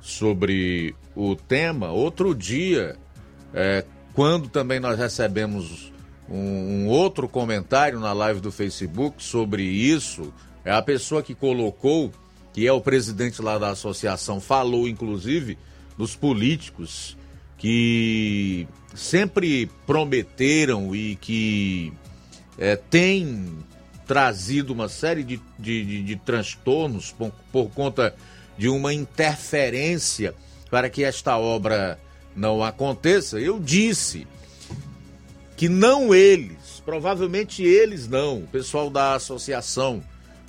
sobre o tema, outro dia, é, quando também nós recebemos um, um outro comentário na live do Facebook sobre isso, é a pessoa que colocou, que é o presidente lá da associação, falou inclusive dos políticos que sempre prometeram e que é, têm trazido uma série de, de, de, de transtornos por, por conta de uma interferência para que esta obra não aconteça. Eu disse que não eles, provavelmente eles não, o pessoal da associação,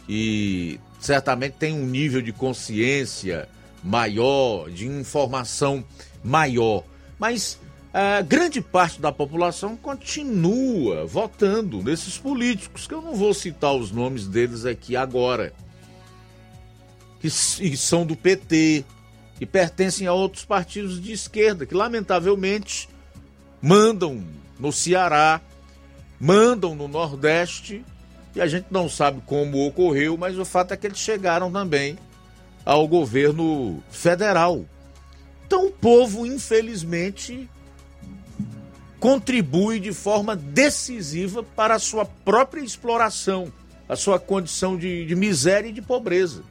que certamente tem um nível de consciência maior, de informação maior. Mas a grande parte da população continua votando nesses políticos, que eu não vou citar os nomes deles aqui agora, que são do PT, que pertencem a outros partidos de esquerda, que lamentavelmente mandam no Ceará, mandam no Nordeste, e a gente não sabe como ocorreu, mas o fato é que eles chegaram também ao governo federal. Então o povo, infelizmente, contribui de forma decisiva para a sua própria exploração, a sua condição de, de miséria e de pobreza.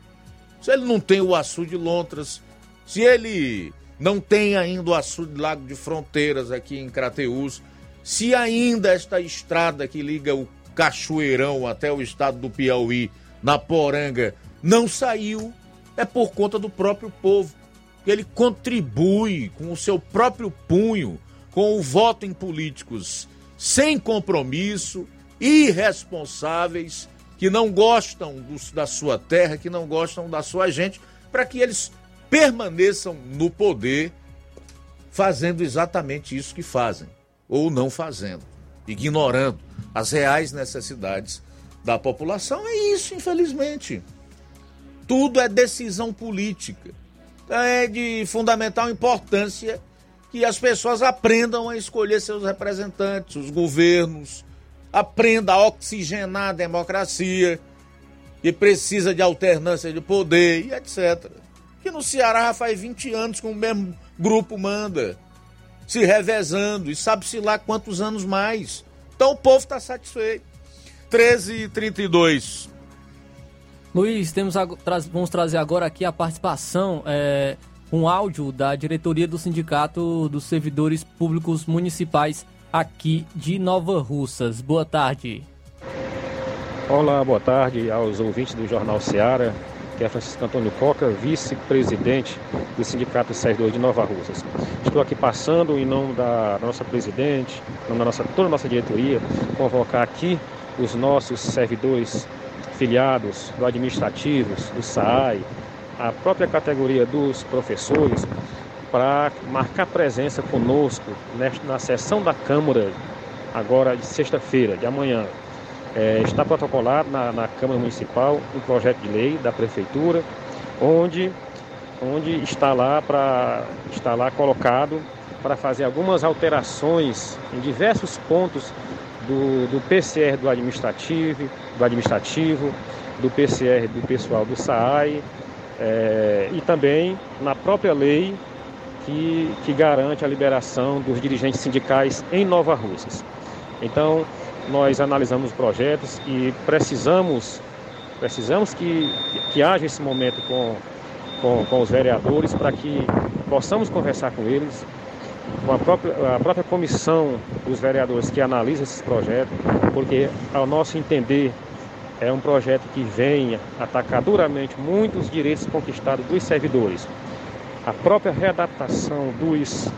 Se ele não tem o açude Lontras, se ele não tem ainda o açude Lago de Fronteiras aqui em Crateús, se ainda esta estrada que liga o Cachoeirão até o estado do Piauí, na Poranga, não saiu, é por conta do próprio povo. Ele contribui com o seu próprio punho com o voto em políticos sem compromisso, irresponsáveis, que não gostam dos, da sua terra, que não gostam da sua gente, para que eles permaneçam no poder fazendo exatamente isso que fazem, ou não fazendo, ignorando as reais necessidades da população. É isso, infelizmente. Tudo é decisão política. É de fundamental importância que as pessoas aprendam a escolher seus representantes, os governos, aprenda a oxigenar a democracia, que precisa de alternância de poder e etc. Que no Ceará faz 20 anos que o mesmo grupo manda, se revezando, e sabe-se lá quantos anos mais. Então o povo está satisfeito. 13 e 32. Luiz, temos, vamos trazer agora aqui a participação. É um áudio da diretoria do Sindicato dos Servidores Públicos Municipais aqui de Nova Russas. Boa tarde. Olá, boa tarde aos ouvintes do Jornal Seara, que é Francisco Antônio Coca, vice-presidente do Sindicato dos Servidores de Nova Russas. Estou aqui passando em nome da nossa presidente, em nome da nossa, toda a nossa diretoria, convocar aqui os nossos servidores filiados do administrativo, do SAAI, a própria categoria dos professores para marcar presença conosco nesta, na sessão da Câmara, agora de sexta-feira, de amanhã. É, está protocolado na, na, Câmara Municipal um projeto de lei da Prefeitura, onde, onde está, lá pra, está lá colocado para fazer algumas alterações em diversos pontos do, do PCR do administrativo, do administrativo, do PCR do pessoal do SAAI, é, e também na própria lei que, que garante a liberação dos dirigentes sindicais em Nova Russas. Então, nós analisamos os projetos e precisamos, precisamos que, que haja esse momento com, com, com os vereadores para que possamos conversar com eles, com a própria, a própria comissão dos vereadores que analisa esses projetos, porque, ao nosso entender, é um projeto que vem atacar duramente muitos direitos conquistados dos servidores. A própria readaptação dos,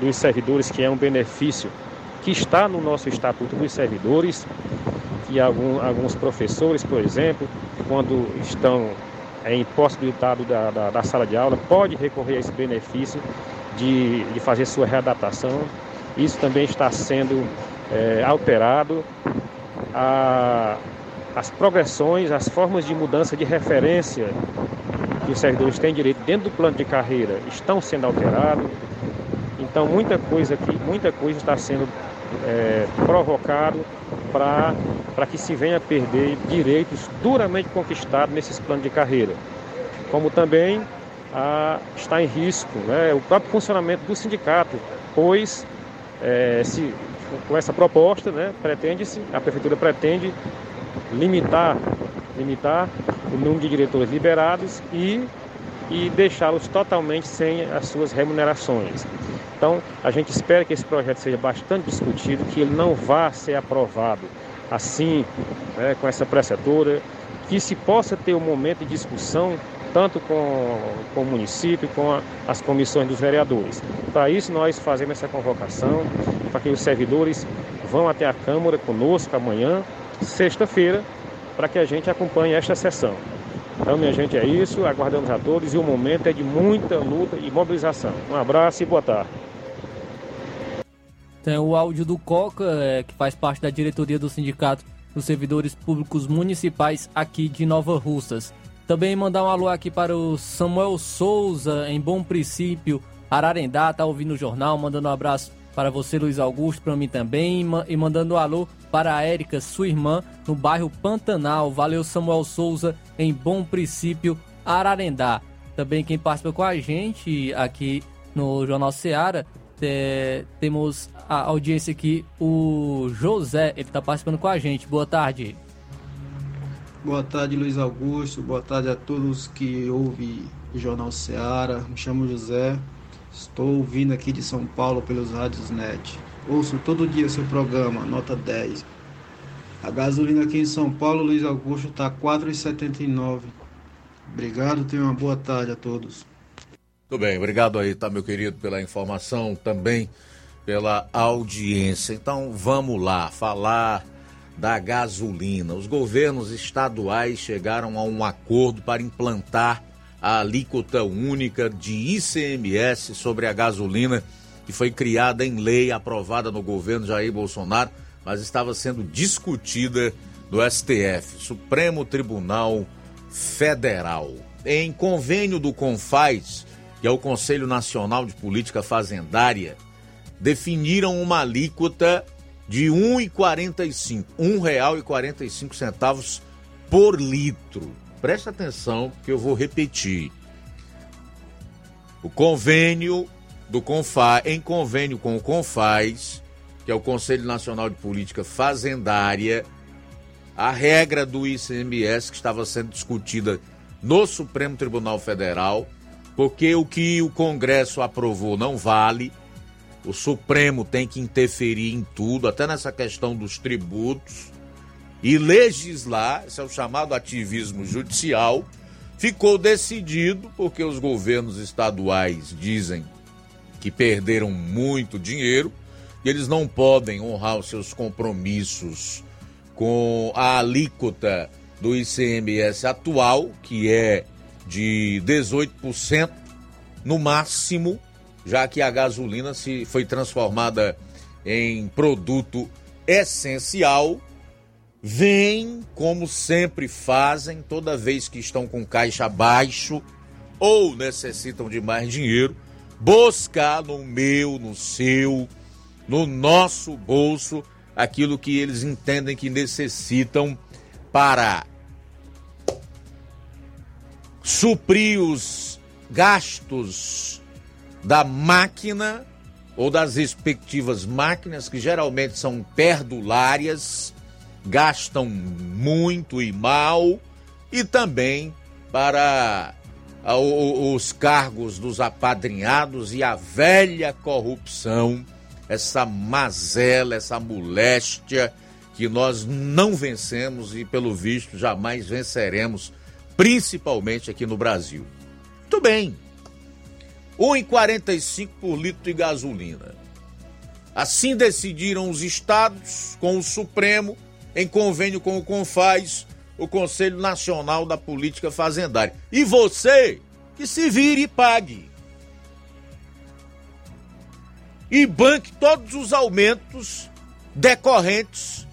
dos servidores, que é um benefício que está no nosso Estatuto dos Servidores, que algum, alguns professores, por exemplo, quando estão é impossibilitado da, da, da, sala de aula pode recorrer a esse benefício de, de fazer sua readaptação. Isso também está sendo é, alterado. A, as progressões, as formas de mudança de referência que os servidores têm direito dentro do plano de carreira estão sendo alteradas. Então muita coisa aqui, muita coisa está sendo é, provocado para que se venha a perder direitos duramente conquistados nesses planos de carreira. Como também a, está em risco né, o próprio funcionamento do sindicato, pois é, se, com essa proposta né, pretende-se, a prefeitura pretende limitar, limitar o número de diretores liberados e, e deixá-los totalmente sem as suas remunerações. Então, a gente espera que esse projeto seja bastante discutido, que ele não vá ser aprovado assim, né, com essa preceptora, que se possa ter um momento de discussão tanto com, com o município, com a, as comissões dos vereadores. Para isso, nós fazemos essa convocação, para que os servidores vão até a Câmara conosco amanhã, sexta-feira, para que a gente acompanhe esta sessão. Então, minha gente, é isso. Aguardamos a todos e o momento é de muita luta e mobilização. Um abraço e boa tarde. Tem o áudio do Coca, é, que faz parte da diretoria do Sindicato dos Servidores Públicos Municipais aqui de Nova Russas. Também mandar um alô aqui para o Samuel Souza, em Bom Princípio, Ararendá, tá ouvindo o jornal, mandando um abraço para você, Luiz Augusto, para mim também, e mandando um alô para a Érica, sua irmã, no bairro Pantanal. Valeu, Samuel Souza, em Bom Princípio, Ararendá. Também quem participa com a gente aqui no Jornal Seara, é, temos a audiência aqui, o José, ele está participando com a gente. Boa tarde. Boa tarde, Luiz Augusto. Boa tarde a todos que ouvem o Jornal Seara. Me chamo José. Estou ouvindo aqui de São Paulo pelos rádios net. Ouço todo dia seu programa, nota 10. A gasolina aqui em São Paulo, Luiz Augusto, está 4,79. Obrigado, tenha uma boa tarde a todos. Tudo bem, obrigado aí, tá, meu querido, pela informação, também pela audiência. Então vamos lá, falar da gasolina. Os governos estaduais chegaram a um acordo para implantar a alíquota única de ICMS sobre a gasolina, que foi criada em lei, aprovada no governo Jair Bolsonaro, mas estava sendo discutida no STF, Supremo Tribunal Federal. Em convênio do CONFAS, que é o Conselho Nacional de Política Fazendária, definiram uma alíquota de R$ 1,45, R$ 1,45 por litro. Preste atenção que eu vou repetir. O convênio do Confaz, em convênio com o Confaz, que é o Conselho Nacional de Política Fazendária, a regra do ICMS que estava sendo discutida no Supremo Tribunal Federal, porque o que o Congresso aprovou não vale. O Supremo tem que interferir em tudo, até nessa questão dos tributos, e legislar, esse é o chamado ativismo judicial, ficou decidido porque os governos estaduais dizem que perderam muito dinheiro e eles não podem honrar os seus compromissos com a alíquota do ICMS atual, que é de 18% no máximo já que a gasolina se foi transformada em produto essencial, vem, como sempre fazem, toda vez que estão com caixa baixo ou necessitam de mais dinheiro, buscar no meu, no seu, no nosso bolso aquilo que eles entendem que necessitam para suprir os gastos da máquina ou das respectivas máquinas, que geralmente são perdulárias, gastam muito e mal, e também para os cargos dos apadrinhados e a velha corrupção, essa mazela, essa moléstia que nós não vencemos e, pelo visto, jamais venceremos, principalmente aqui no Brasil. Muito bem, 1,45 por litro de gasolina. Assim decidiram os estados, com o Supremo, em convênio com o Confaz, o Conselho Nacional da Política Fazendária. E você que se vire e pague. E banque todos os aumentos decorrentes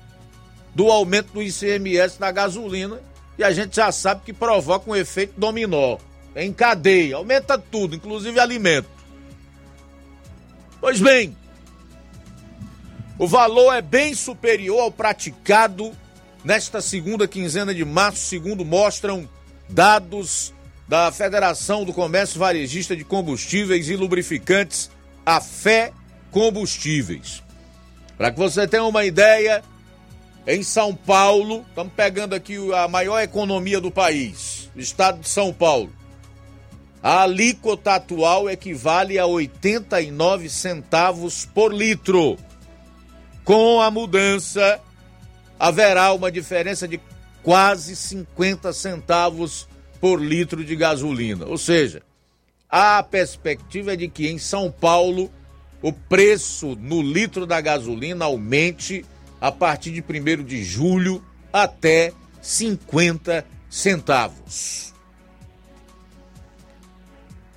do aumento do ICMS na gasolina, e a gente já sabe que provoca um efeito dominó. Em cadeia, aumenta tudo, inclusive alimento. Pois bem, o valor é bem superior ao praticado nesta segunda quinzena de março, segundo mostram dados da Federação do Comércio Varejista de Combustíveis e Lubrificantes, a Fé Combustíveis. Para que você tenha uma ideia, em São Paulo, estamos pegando aqui a maior economia do país, o estado de São Paulo. A alíquota atual equivale a 89 centavos por litro. Com a mudança, haverá uma diferença de quase 50 centavos por litro de gasolina. Ou seja, a perspectiva é de que em São Paulo o preço no litro da gasolina aumente a partir de 1 de julho até 50 centavos.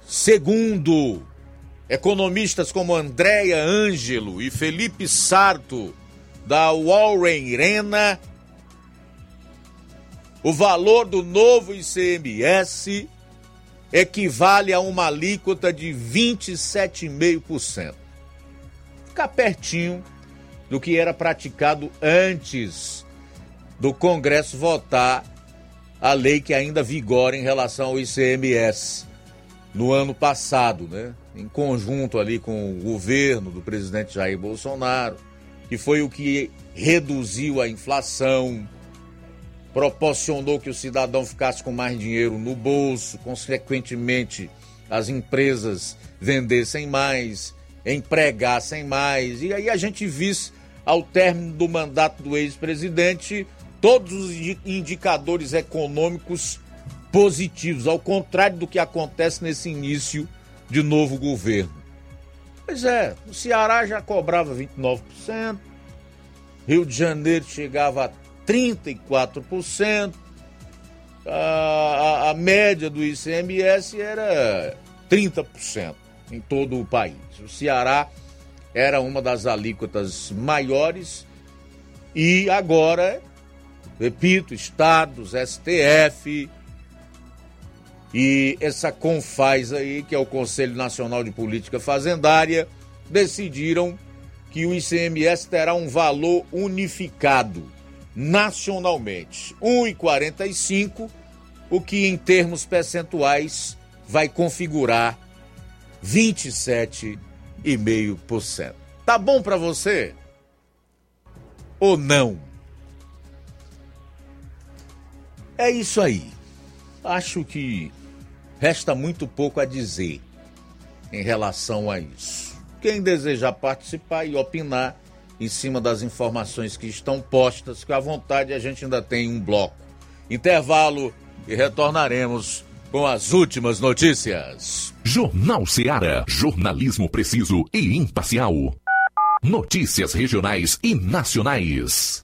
Segundo economistas como Andréia Ângelo e Felipe Sarto, da Warren Rena, o valor do novo ICMS equivale a uma alíquota de 27,5%. Fica pertinho do que era praticado antes do Congresso votar a lei que ainda vigora em relação ao ICMS no ano passado, né? Em conjunto ali com o governo do presidente Jair Bolsonaro, que foi o que reduziu a inflação, proporcionou que o cidadão ficasse com mais dinheiro no bolso, consequentemente as empresas vendessem mais, empregassem mais. E aí a gente visse, ao término do mandato do ex-presidente, todos os indicadores econômicos positivos, ao contrário do que acontece nesse início de novo governo. Pois é, o Ceará já cobrava 29%, Rio de Janeiro chegava a 34%, a, a, a média do ICMS era 30% em todo o país. O Ceará era uma das alíquotas maiores. E agora, repito, estados, STF e essa Confaz aí, que é o Conselho Nacional de Política Fazendária, decidiram que o ICMS terá um valor unificado nacionalmente, 1,45, o que em termos percentuais vai configurar 27,5%. Tá bom para você? Ou não? É isso aí. Acho que resta muito pouco a dizer em relação a isso. Quem desejar participar e opinar em cima das informações que estão postas, que à vontade a gente ainda tem um bloco. Intervalo e retornaremos com as últimas notícias. Jornal Seara. Jornalismo preciso e imparcial. Notícias regionais e nacionais.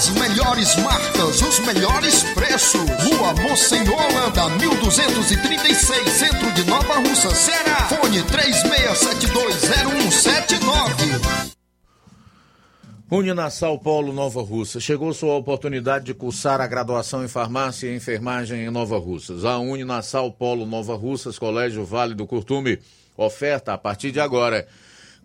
As melhores marcas, os melhores preços. Rua Monsenhor Holanda, 1236, centro de Nova Russa, Ceará. Fone 36720179. Uninasal Polo Nova Russa. Chegou sua oportunidade de cursar a graduação em farmácia e enfermagem em Nova Russas. A Uninasal Polo Nova Russas, Colégio Vale do Curtume, oferta a partir de agora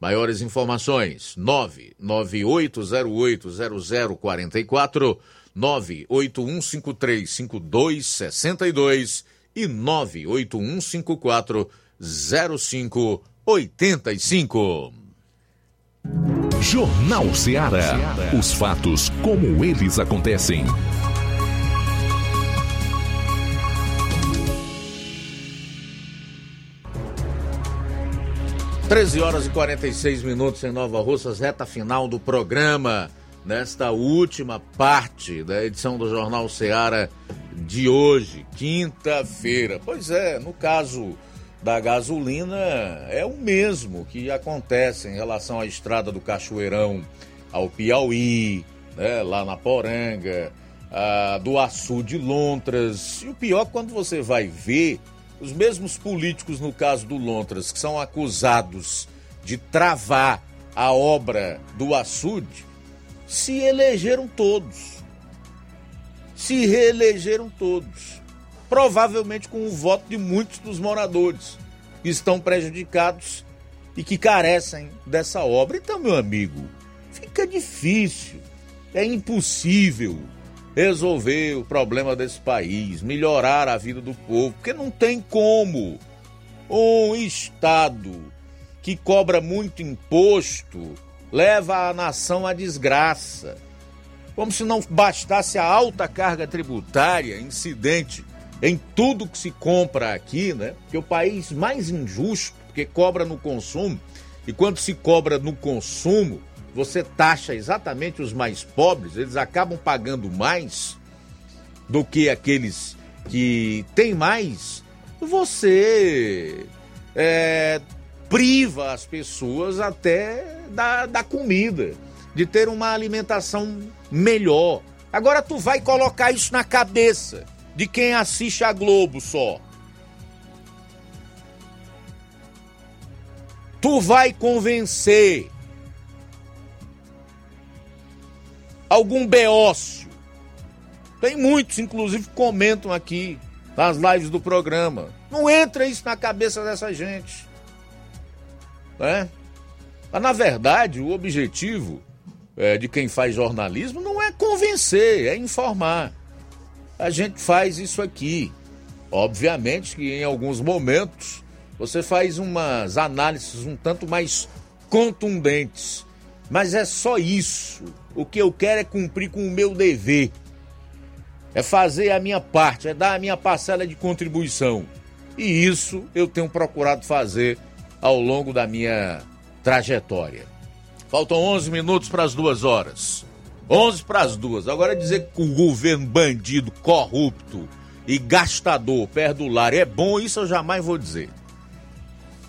Maiores informações: 981080044, 981535262 e 981540585. Jornal Ceará. Os fatos como eles acontecem. 13 horas e 46 minutos em Nova Russas, reta final do programa, nesta última parte da edição do Jornal Seara de hoje, quinta-feira. Pois é, no caso da gasolina, é o mesmo que acontece em relação à estrada do Cachoeirão ao Piauí, né, lá na Poranga, a, do Açu de Lontras. E o pior, quando você vai ver os mesmos políticos, no caso do Lontras, que são acusados de travar a obra do açude, se elegeram todos. Se reelegeram todos. Provavelmente com o voto de muitos dos moradores que estão prejudicados e que carecem dessa obra. Então, meu amigo, fica difícil, é impossível resolver o problema desse país, melhorar a vida do povo, porque não tem como um Estado que cobra muito imposto leva a nação à desgraça. Como se não bastasse a alta carga tributária incidente em tudo que se compra aqui, né? Que o país mais injusto, porque cobra no consumo, e quando se cobra no consumo, você taxa exatamente os mais pobres, eles acabam pagando mais do que aqueles que têm mais, você é, priva as pessoas até da, da comida, de ter uma alimentação melhor. Agora tu vai colocar isso na cabeça de quem assiste a Globo só. Tu vai convencer algum beócio. Tem muitos, inclusive, comentam aqui nas lives do programa. Não entra isso na cabeça dessa gente. Né? Mas, na verdade, o objetivo é, de quem faz jornalismo não é convencer, é informar. A gente faz isso aqui. Obviamente que em alguns momentos você faz umas análises um tanto mais contundentes. Mas é só isso. O que eu quero é cumprir com o meu dever. É fazer a minha parte, é dar a minha parcela de contribuição. E isso eu tenho procurado fazer ao longo da minha trajetória. Faltam 11 minutos para as duas horas. 11 para as duas. Agora dizer que o governo bandido, corrupto e gastador perto do lar é bom, isso eu jamais vou dizer.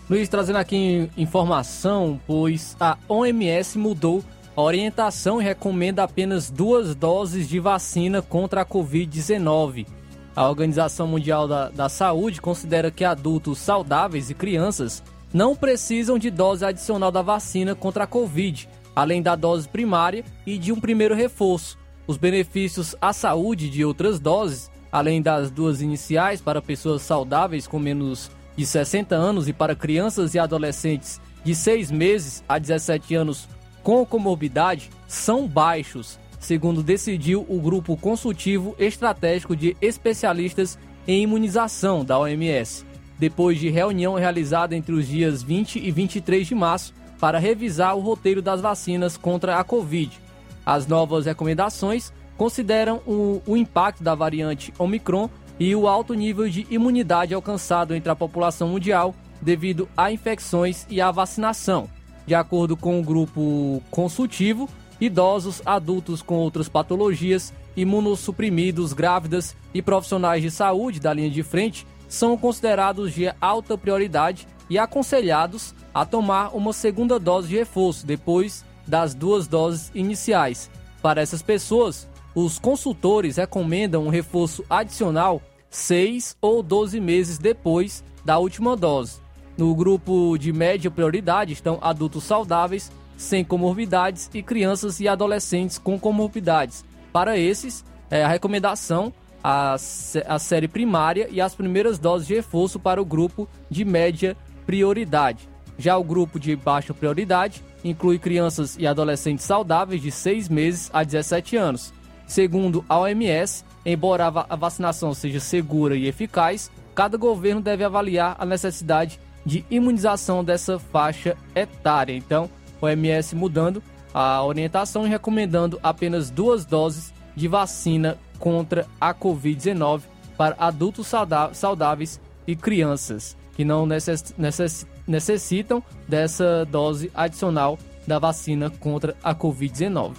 Luiz, trazendo aqui informação, pois a OMS mudou a orientação recomenda apenas duas doses de vacina contra a Covid-19. A Organização Mundial da, da Saúde considera que adultos saudáveis e crianças não precisam de dose adicional da vacina contra a Covid, além da dose primária e de um primeiro reforço. Os benefícios à saúde de outras doses, além das duas iniciais para pessoas saudáveis com menos de 60 anos e para crianças e adolescentes de 6 meses a 17 anos com comorbidade são baixos, segundo decidiu o Grupo Consultivo Estratégico de Especialistas em Imunização da OMS, depois de reunião realizada entre os dias 20 e 23 de março para revisar o roteiro das vacinas contra a Covid. As novas recomendações consideram o, o impacto da variante Omicron e o alto nível de imunidade alcançado entre a população mundial devido a infecções e à vacinação. De acordo com o grupo consultivo, idosos, adultos com outras patologias, imunossuprimidos, grávidas e profissionais de saúde da linha de frente são considerados de alta prioridade e aconselhados a tomar uma segunda dose de reforço depois das duas doses iniciais. Para essas pessoas, os consultores recomendam um reforço adicional 6 ou 12 meses depois da última dose. No grupo de média prioridade estão adultos saudáveis, sem comorbidades e crianças e adolescentes com comorbidades. Para esses, é a recomendação a, a série primária e as primeiras doses de reforço para o grupo de média prioridade. Já o grupo de baixa prioridade inclui crianças e adolescentes saudáveis de 6 meses a 17 anos. Segundo a OMS, embora a vacinação seja segura e eficaz, cada governo deve avaliar a necessidade de imunização dessa faixa etária. Então, o OMS mudando a orientação e recomendando apenas duas doses de vacina contra a Covid-19 para adultos saudáveis e crianças que não necess necess necessitam dessa dose adicional da vacina contra a Covid-19.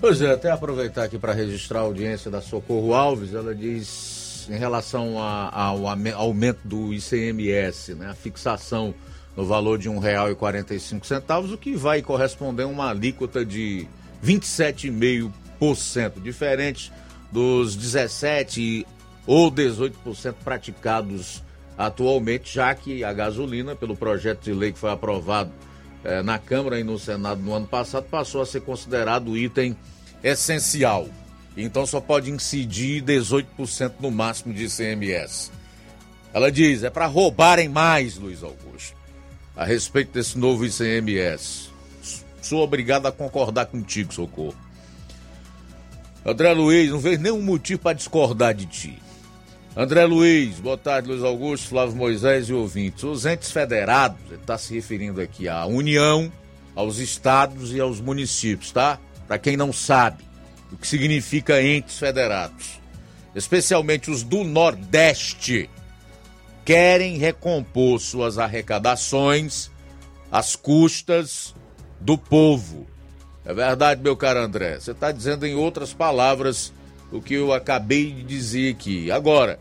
Pois é, até aproveitar aqui para registrar a audiência da Socorro Alves, ela diz em relação a, ao aumento do ICMS, né, a fixação no valor de R$ 1,45, o que vai corresponder a uma alíquota de 27,5%, diferente dos 17 ou 18% praticados atualmente, já que a gasolina, pelo projeto de lei que foi aprovado eh, na Câmara e no Senado no ano passado, passou a ser considerado item essencial. Então só pode incidir 18% no máximo de ICMS. Ela diz, é para roubarem mais, Luiz Augusto, a respeito desse novo ICMS. Sou obrigado a concordar contigo, Socorro. André Luiz, não vejo nenhum motivo para discordar de ti. André Luiz, boa tarde, Luiz Augusto, Flávio Moisés e ouvintes. Os entes federados, ele está se referindo aqui à União, aos estados e aos municípios, tá? Para quem não sabe o que significa entes federados, especialmente os do Nordeste, querem recompor suas arrecadações às custas do povo é verdade, meu caro André. Você está dizendo em outras palavras o que eu acabei de dizer aqui. Agora,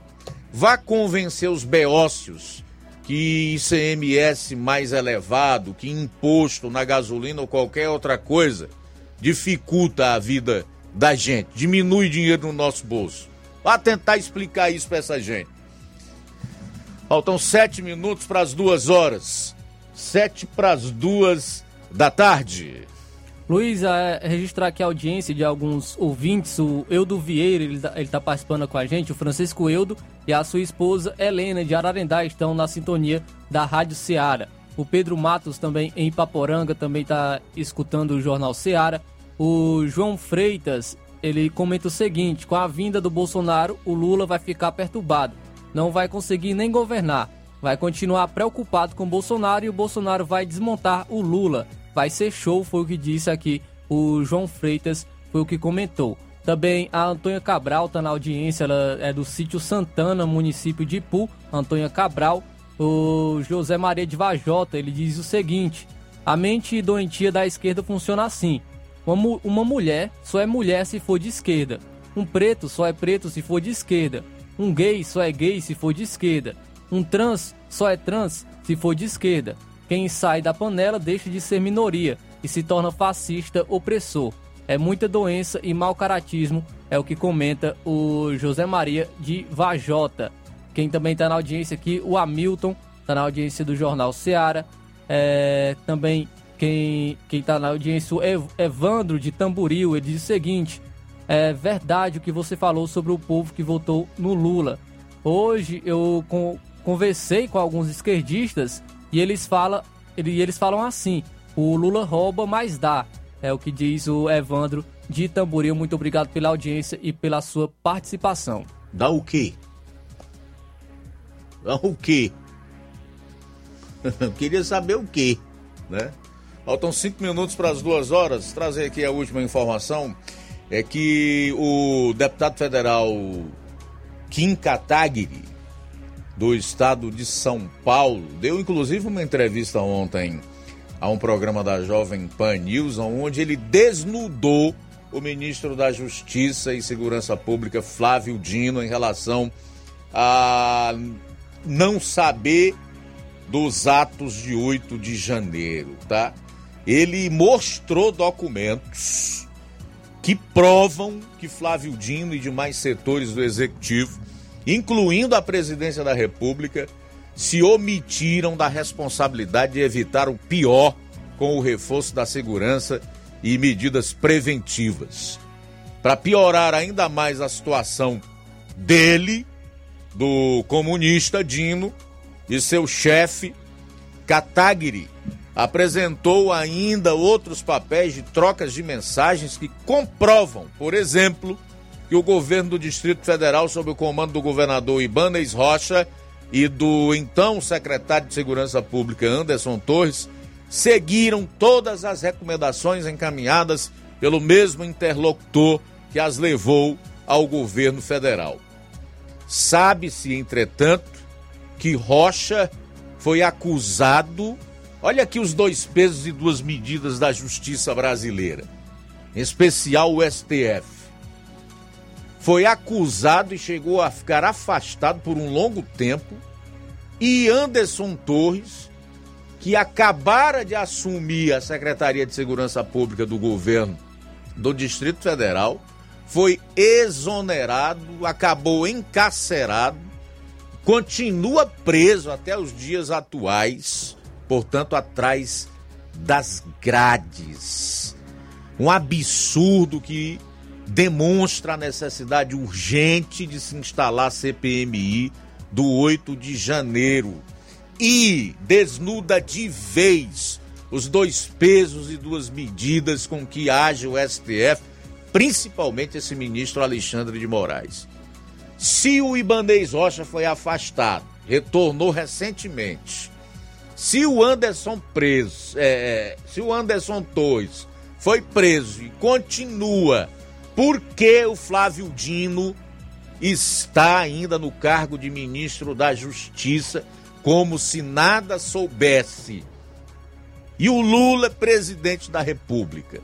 vá convencer os beócios que ICMS mais elevado, que imposto na gasolina ou qualquer outra coisa dificulta a vida da gente, diminui dinheiro no nosso bolso. Vá tentar explicar isso para essa gente. Faltam sete minutos para as duas horas. Sete para as duas da tarde. Luiz, é, registrar aqui a audiência de alguns ouvintes. O Eudo Vieira, ele está tá participando com a gente. O Francisco Eudo e a sua esposa Helena de Ararendá estão na sintonia da Rádio Ceará. O Pedro Matos, também em Paporanga, também está escutando o Jornal Ceará. O João Freitas ele comenta o seguinte: com a vinda do Bolsonaro, o Lula vai ficar perturbado, não vai conseguir nem governar, vai continuar preocupado com o Bolsonaro e o Bolsonaro vai desmontar o Lula. Vai ser show, foi o que disse aqui o João Freitas, foi o que comentou. Também a Antônia Cabral está na audiência, ela é do sítio Santana, município de Ipu. Antônia Cabral, o José Maria de Vajota, ele diz o seguinte: a mente doentia da esquerda funciona assim. Uma, uma mulher só é mulher se for de esquerda. Um preto só é preto se for de esquerda. Um gay só é gay se for de esquerda. Um trans só é trans se for de esquerda. Quem sai da panela deixa de ser minoria e se torna fascista opressor. É muita doença e mau caratismo, é o que comenta o José Maria de Vajota. Quem também está na audiência aqui, o Hamilton, está na audiência do Jornal Seara. É, também quem está na audiência, o Evandro de Tamboril, ele diz o seguinte: é verdade o que você falou sobre o povo que votou no Lula. Hoje eu conversei com alguns esquerdistas e eles falam, e eles falam assim: o Lula rouba, mas dá. É o que diz o Evandro de Tamboril. Muito obrigado pela audiência e pela sua participação. Dá o quê? Dá o quê? Queria saber o quê, né? Faltam cinco minutos para as duas horas. Trazer aqui a última informação é que o deputado federal Kim Kataguiri, do estado de São Paulo, deu inclusive uma entrevista ontem a um programa da Jovem Pan News, onde ele desnudou o ministro da Justiça e Segurança Pública, Flávio Dino, em relação a não saber dos atos de 8 de janeiro, tá? Ele mostrou documentos que provam que Flávio Dino e demais setores do executivo, incluindo a presidência da República, se omitiram da responsabilidade de evitar o pior com o reforço da segurança e medidas preventivas. Para piorar ainda mais a situação dele, do comunista Dino e seu chefe Kataguiri, apresentou ainda outros papéis de trocas de mensagens que comprovam, por exemplo, que o governo do Distrito Federal, sob o comando do governador Ibanez Rocha, e do então secretário de Segurança Pública Anderson Torres seguiram todas as recomendações encaminhadas pelo mesmo interlocutor que as levou ao governo federal. Sabe-se, entretanto, que Rocha foi acusado. Olha aqui os dois pesos e duas medidas da justiça brasileira, em especial o STF foi acusado e chegou a ficar afastado por um longo tempo, e Anderson Torres, que acabara de assumir a Secretaria de Segurança Pública do governo do Distrito Federal, foi exonerado, acabou encarcerado, continua preso até os dias atuais, portanto, atrás das grades. Um absurdo que demonstra a necessidade urgente de se instalar a CPMI do 8 de janeiro e desnuda de vez os dois pesos e duas medidas com que age o STF, principalmente esse ministro Alexandre de Moraes. Se o Ibanez Rocha foi afastado, retornou recentemente. Se o Anderson preso, é, é se o Anderson Torres foi preso e continua por que o Flávio Dino está ainda no cargo de ministro da Justiça, como se nada soubesse? E o Lula, presidente da República.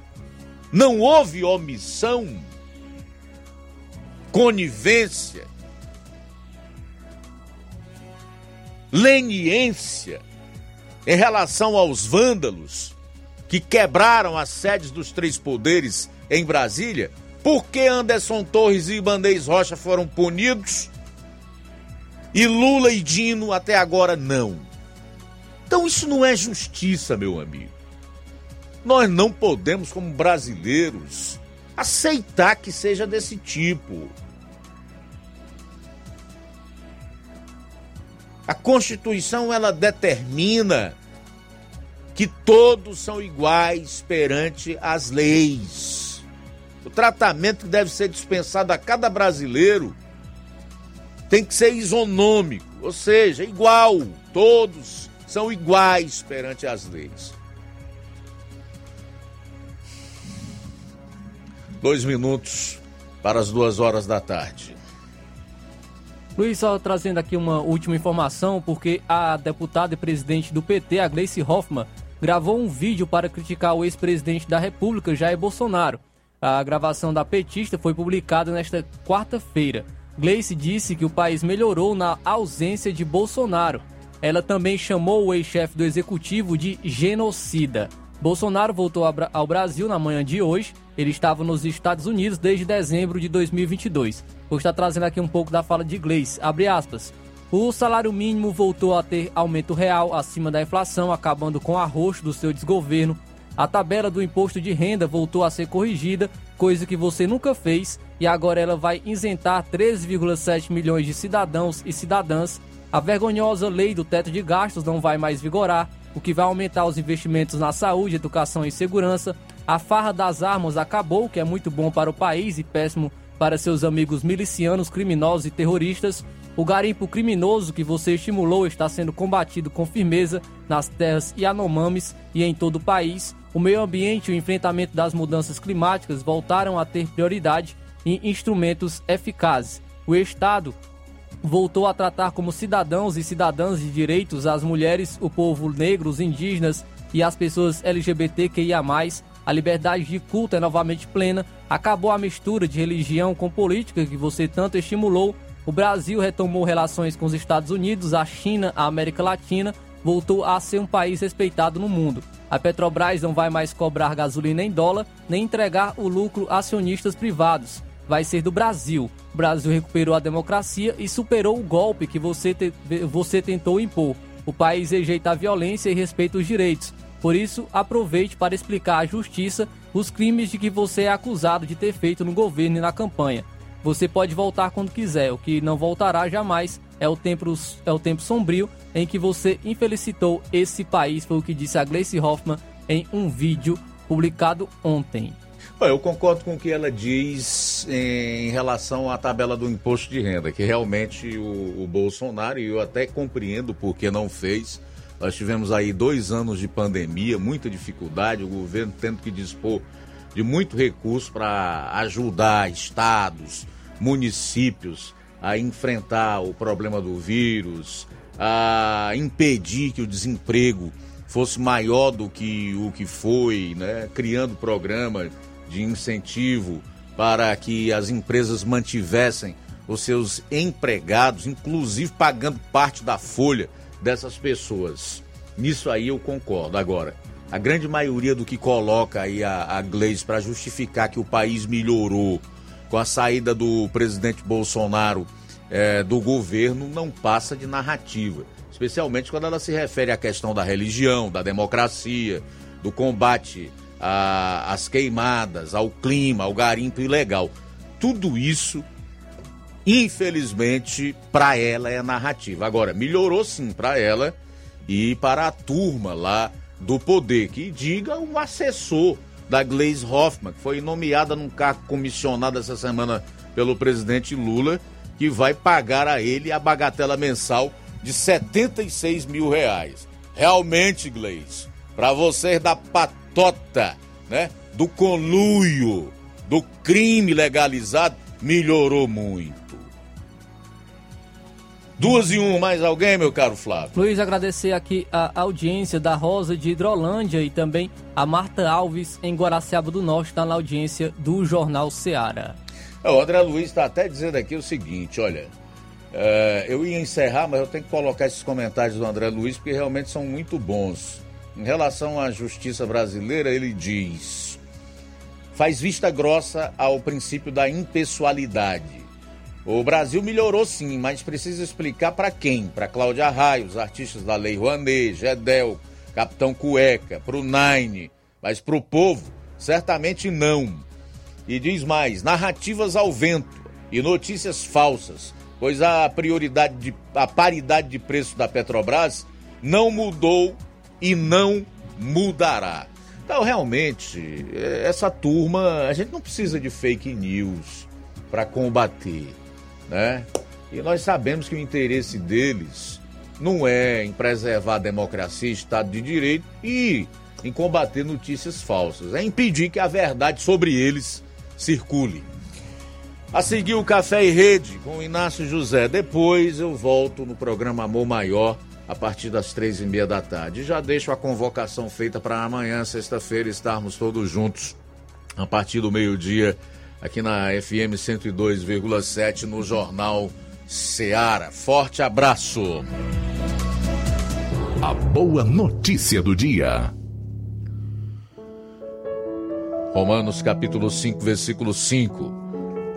Não houve omissão, conivência, leniência em relação aos vândalos que quebraram as sedes dos três poderes em Brasília? Por que Anderson Torres e Ibanez Rocha foram punidos e Lula e Dino até agora não? Então isso não é justiça, meu amigo. Nós não podemos, como brasileiros, aceitar que seja desse tipo. A Constituição ela determina que todos são iguais perante as leis. O tratamento que deve ser dispensado a cada brasileiro tem que ser isonômico, ou seja, igual. Todos são iguais perante as leis. Dois minutos para as duas horas da tarde. Luiz, só trazendo aqui uma última informação, porque a deputada e presidente do PT, a Gleice Hoffmann, gravou um vídeo para criticar o ex-presidente da República, Jair Bolsonaro. A gravação da petista foi publicada nesta quarta-feira. Gleice disse que o país melhorou na ausência de Bolsonaro. Ela também chamou o ex-chefe do executivo de genocida. Bolsonaro voltou ao Brasil na manhã de hoje. Ele estava nos Estados Unidos desde dezembro de 2022. Vou estar trazendo aqui um pouco da fala de Gleice. Abre aspas. O salário mínimo voltou a ter aumento real acima da inflação, acabando com o arroxo do seu desgoverno. A tabela do imposto de renda voltou a ser corrigida, coisa que você nunca fez, e agora ela vai isentar 13,7 milhões de cidadãos e cidadãs. A vergonhosa lei do teto de gastos não vai mais vigorar, o que vai aumentar os investimentos na saúde, educação e segurança. A farra das armas acabou, que é muito bom para o país e péssimo para seus amigos milicianos, criminosos e terroristas. O garimpo criminoso que você estimulou está sendo combatido com firmeza nas terras Yanomamis e em todo o país. O meio ambiente e o enfrentamento das mudanças climáticas voltaram a ter prioridade em instrumentos eficazes. O Estado voltou a tratar como cidadãos e cidadãs de direitos as mulheres, o povo negro, os indígenas e as pessoas LGBTQIA+. A liberdade de culto é novamente plena. Acabou a mistura de religião com política que você tanto estimulou o Brasil retomou relações com os Estados Unidos, a China, a América Latina, voltou a ser um país respeitado no mundo. A Petrobras não vai mais cobrar gasolina em dólar, nem entregar o lucro a acionistas privados. Vai ser do Brasil. O Brasil recuperou a democracia e superou o golpe que você, te, você tentou impor. O país rejeita a violência e respeita os direitos. Por isso, aproveite para explicar à justiça os crimes de que você é acusado de ter feito no governo e na campanha. Você pode voltar quando quiser, o que não voltará jamais é o tempo, é o tempo sombrio em que você infelicitou esse país, foi o que disse a Gleice Hoffmann em um vídeo publicado ontem. Eu concordo com o que ela diz em relação à tabela do imposto de renda, que realmente o, o Bolsonaro, e eu até compreendo porque não fez, nós tivemos aí dois anos de pandemia, muita dificuldade, o governo tendo que dispor de muito recurso para ajudar estados, municípios a enfrentar o problema do vírus, a impedir que o desemprego fosse maior do que o que foi, né? criando programa de incentivo para que as empresas mantivessem os seus empregados, inclusive pagando parte da folha dessas pessoas. Nisso aí eu concordo. Agora, a grande maioria do que coloca aí a, a para justificar que o país melhorou com a saída do presidente Bolsonaro é, do governo não passa de narrativa, especialmente quando ela se refere à questão da religião, da democracia, do combate às queimadas, ao clima, ao garimpo ilegal. Tudo isso, infelizmente, para ela é narrativa. Agora, melhorou sim para ela e para a turma lá do poder, que diga um assessor da Glaze Hoffman, que foi nomeada num cargo comissionado essa semana pelo presidente Lula, que vai pagar a ele a bagatela mensal de 76 mil reais. Realmente, Glaze, para vocês da patota, né, do conluio, do crime legalizado, melhorou muito. Duas e um, mais alguém, meu caro Flávio? Luiz, agradecer aqui a audiência da Rosa de Hidrolândia e também a Marta Alves em Guaraciaba do Norte, está na audiência do Jornal Seara. É, o André Luiz está até dizendo aqui o seguinte, olha, é, eu ia encerrar, mas eu tenho que colocar esses comentários do André Luiz porque realmente são muito bons. Em relação à justiça brasileira, ele diz: faz vista grossa ao princípio da impessoalidade o Brasil melhorou sim, mas precisa explicar para quem? Para Cláudia Raia, os artistas da Lei Rouanet, Gedel, Capitão Cueca, para o Nine, mas para o povo, certamente não. E diz mais: narrativas ao vento e notícias falsas, pois a prioridade de, a paridade de preço da Petrobras não mudou e não mudará. Então, realmente, é, essa turma, a gente não precisa de fake news para combater, né? E nós sabemos que o interesse deles não é em preservar a democracia, Estado de Direito e em combater notícias falsas, é impedir que a verdade sobre eles circule. A seguir o Café e Rede com o Inácio José. Depois eu volto no programa Amor Maior a partir das três e meia da tarde. Já deixo a convocação feita para amanhã, sexta-feira, estarmos todos juntos a partir do meio-dia aqui na FM 102,7 no Jornal Seara. Forte abraço. A boa notícia do dia. Romanos capítulo 5, versículo 5.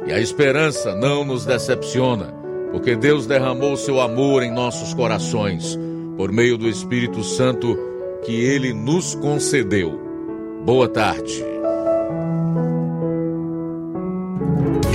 E a esperança não nos decepciona, porque Deus derramou seu amor em nossos corações, por meio do Espírito Santo que ele nos concedeu. Boa tarde.